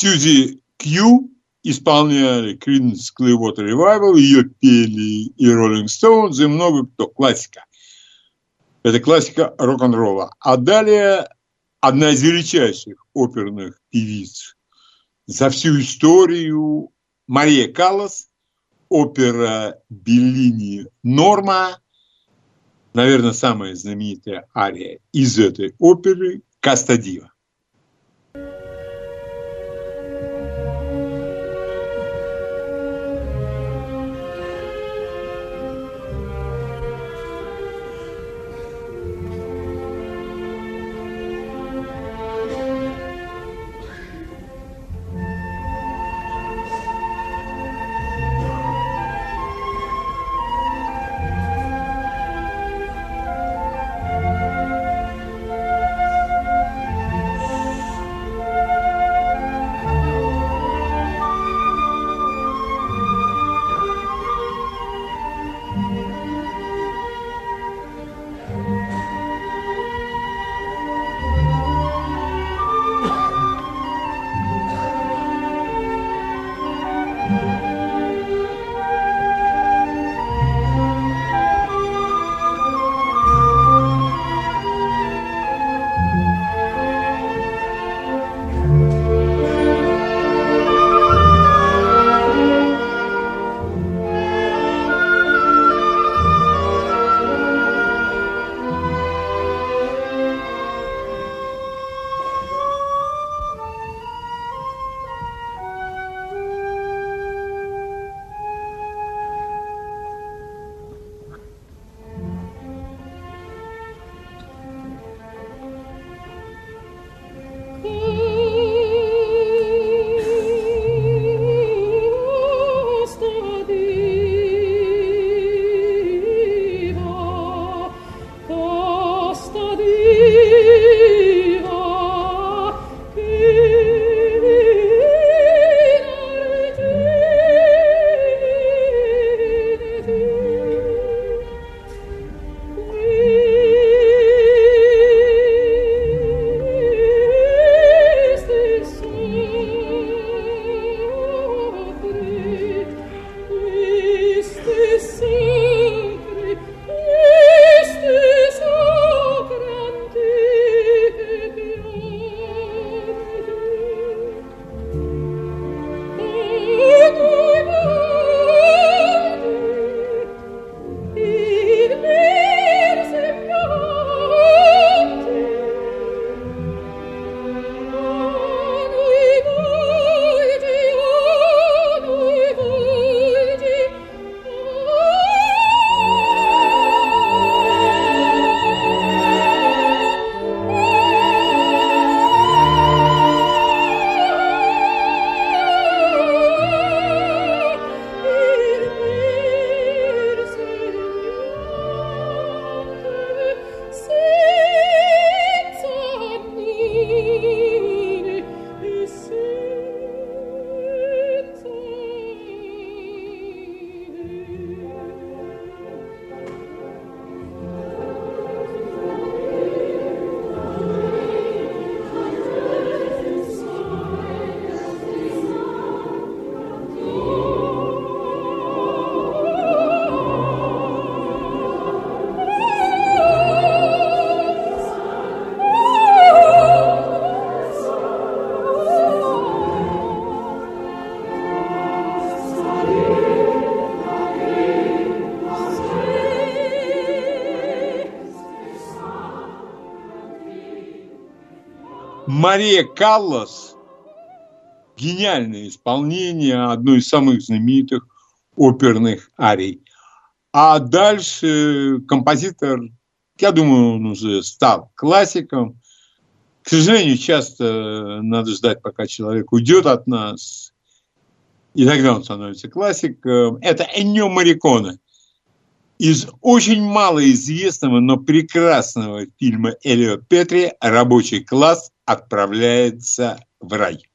Сьюзи Кью исполняли Creedence Clearwater Revival, ее пели и Rolling Stones, и много кто. Классика. Это классика рок-н-ролла. А далее одна из величайших оперных певиц за всю историю Мария Каллас, опера Беллини «Норма», наверное, самая знаменитая ария из этой оперы «Каста Мария Каллас – гениальное исполнение одной из самых знаменитых оперных арий. А дальше композитор, я думаю, он уже стал классиком. К сожалению, часто надо ждать, пока человек уйдет от нас, и тогда он становится классиком. Это Эннио Мариконе из очень малоизвестного, но прекрасного фильма Элио Петри «Рабочий класс отправляется в рай».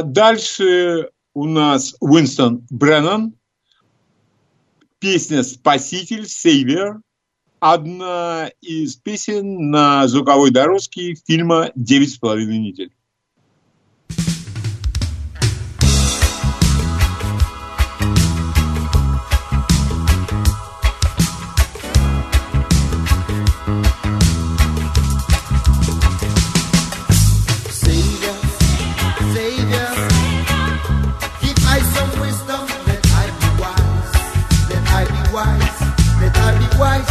А дальше у нас Уинстон Бреннан, песня «Спаситель», «Сейвер», одна из песен на звуковой дорожке фильма «Девять с половиной недель». wife.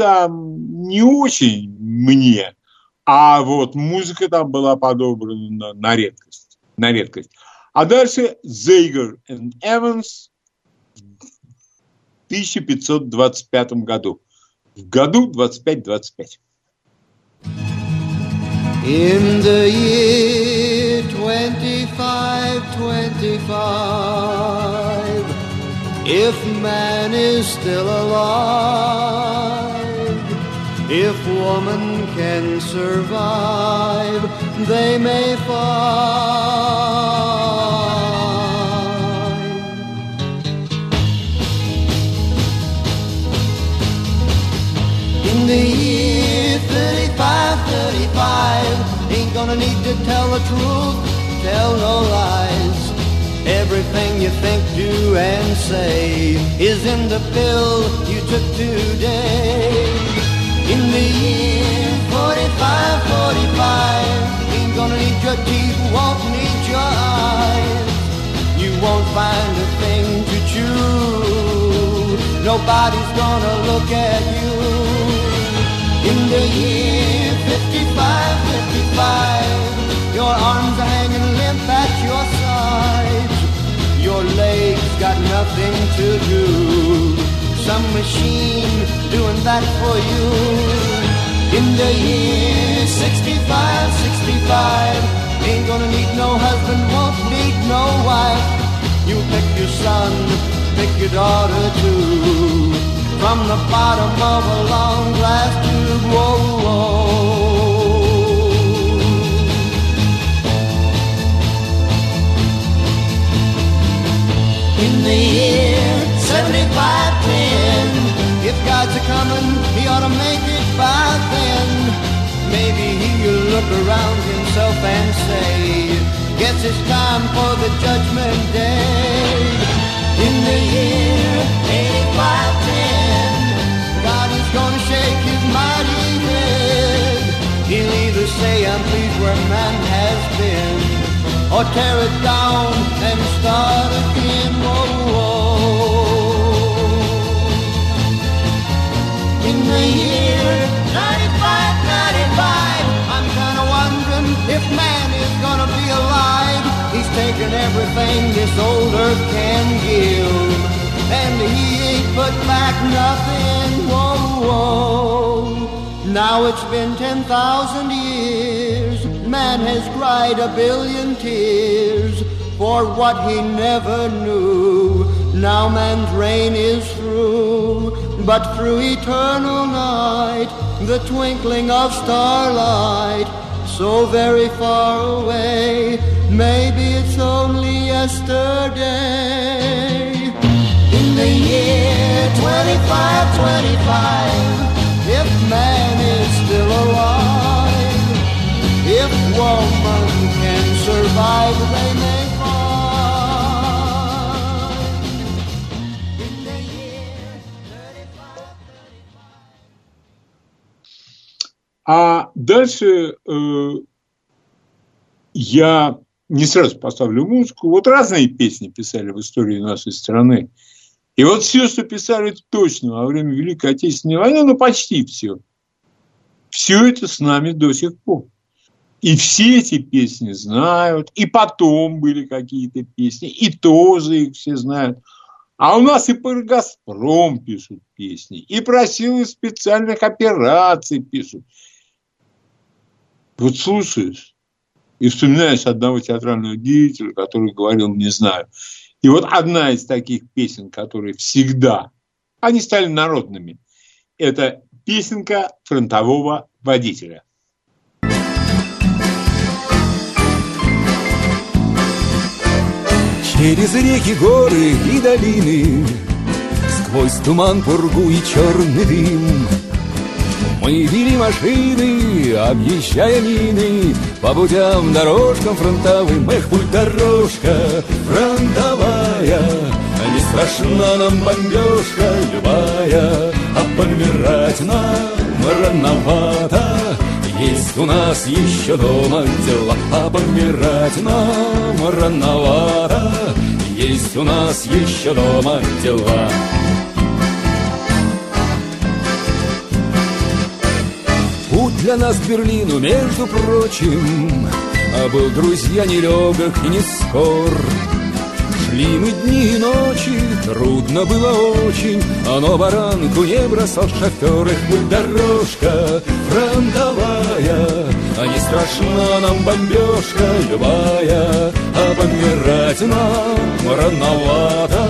Сам не очень мне, а вот музыка там была подобрана на, на редкость. На редкость. А дальше Зейгер и Эванс в 1525 году. В году 25-25. In the year 2525, if man is still alive, If woman can survive, they may find. In the year 35, 35, ain't gonna need to tell the truth, tell no lies. Everything you think, do, and say is in the pill you took today. In the year 45, 45, ain't gonna need your teeth, won't need your eyes. You won't find a thing to chew. Nobody's gonna look at you. In the year 55, 55, your arms are hanging limp at your sides. Your legs got nothing to do some machine doing that for you. In the year 65, 65, ain't gonna need no husband, won't need no wife. You pick your son, pick your daughter too. From the bottom of a long glass tube, whoa, whoa. In the year 75, look around himself and say, Guess it's time for the judgment day. In the year 8510, God is gonna shake his mighty head. He'll either say, I'm pleased where man has been, or tear it down and start again. Whoa, whoa. Taken everything this old earth can give, and he ain't put back nothing. Whoa, whoa. Now it's been 10,000 years. Man has cried a billion tears for what he never knew. Now man's reign is through but through eternal night, the twinkling of starlight, so very far away, maybe it's only yesterday. In the year 2525, if man is still alive, if woman can survive, they may А дальше э, я не сразу поставлю музыку. Вот разные песни писали в истории нашей страны. И вот все, что писали точно во время Великой Отечественной войны, ну почти все, все это с нами до сих пор. И все эти песни знают, и потом были какие-то песни, и тоже их все знают. А у нас и про «Газпром» пишут песни, и про силы специальных операций пишут. Вот слушаешь и вспоминаешь одного театрального деятеля, который говорил «не знаю». И вот одна из таких песен, которые всегда, они стали народными, это песенка фронтового водителя. Через реки, горы и долины Сквозь туман, пургу и черный дым мы вели машины, объезжая мины По путям, дорожкам фронтовым Эх, путь дорожка фронтовая Не страшна нам бомбежка любая А помирать нам рановато есть у нас еще дома дела, а помирать нам рановато. Есть у нас еще дома дела. Для нас Берлину, между прочим, А был, друзья, нелегок и не скор. Шли мы дни и ночи, трудно было очень, а Но баранку не бросал шофер, их путь дорожка фронтовая, А не страшна нам бомбежка любая, А помирать нам рановато.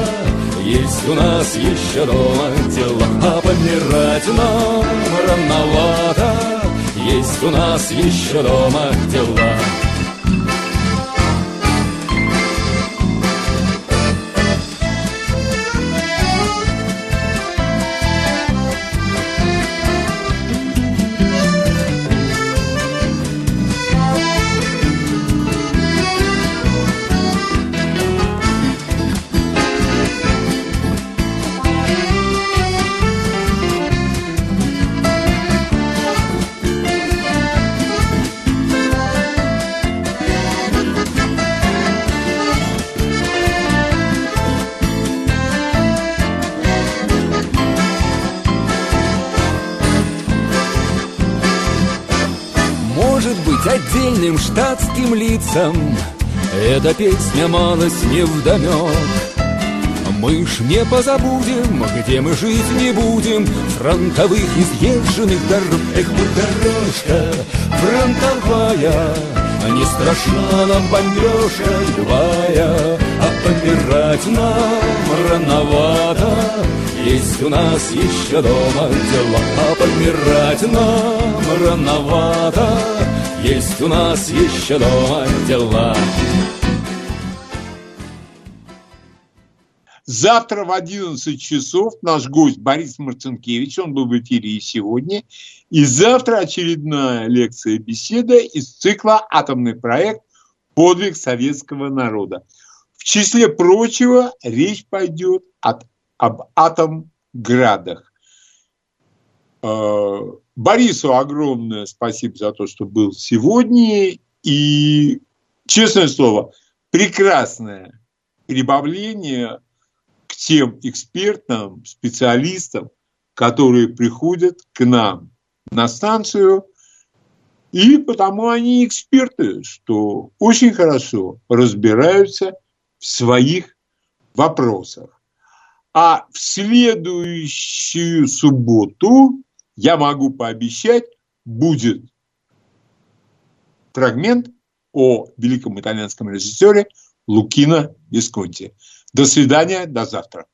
Есть у нас еще дома дела, а помирать нам рановато. Есть у нас еще дома дела. Штатским лицам. Эта песня малость не вдомек мы ж не позабудем, где мы жить не будем. Фронтовых изъезженных дорог. Эх, будь дорожка фронтовая Не страшна нам бомбежка любая. А помирать нам рановато. Есть у нас еще дома дела. А помирать нам рановато Есть у нас еще дома дела Завтра в 11 часов наш гость Борис Марцинкевич, он был в эфире и сегодня. И завтра очередная лекция-беседа из цикла «Атомный проект. Подвиг советского народа». В числе прочего речь пойдет от, об атомградах. Э, Борису огромное спасибо за то, что был сегодня. И, честное слово, прекрасное прибавление к тем экспертам, специалистам, которые приходят к нам на станцию, и потому они эксперты, что очень хорошо разбираются в своих вопросах. А в следующую субботу, я могу пообещать, будет фрагмент о великом итальянском режиссере Лукино Висконти. До свидания, до завтра.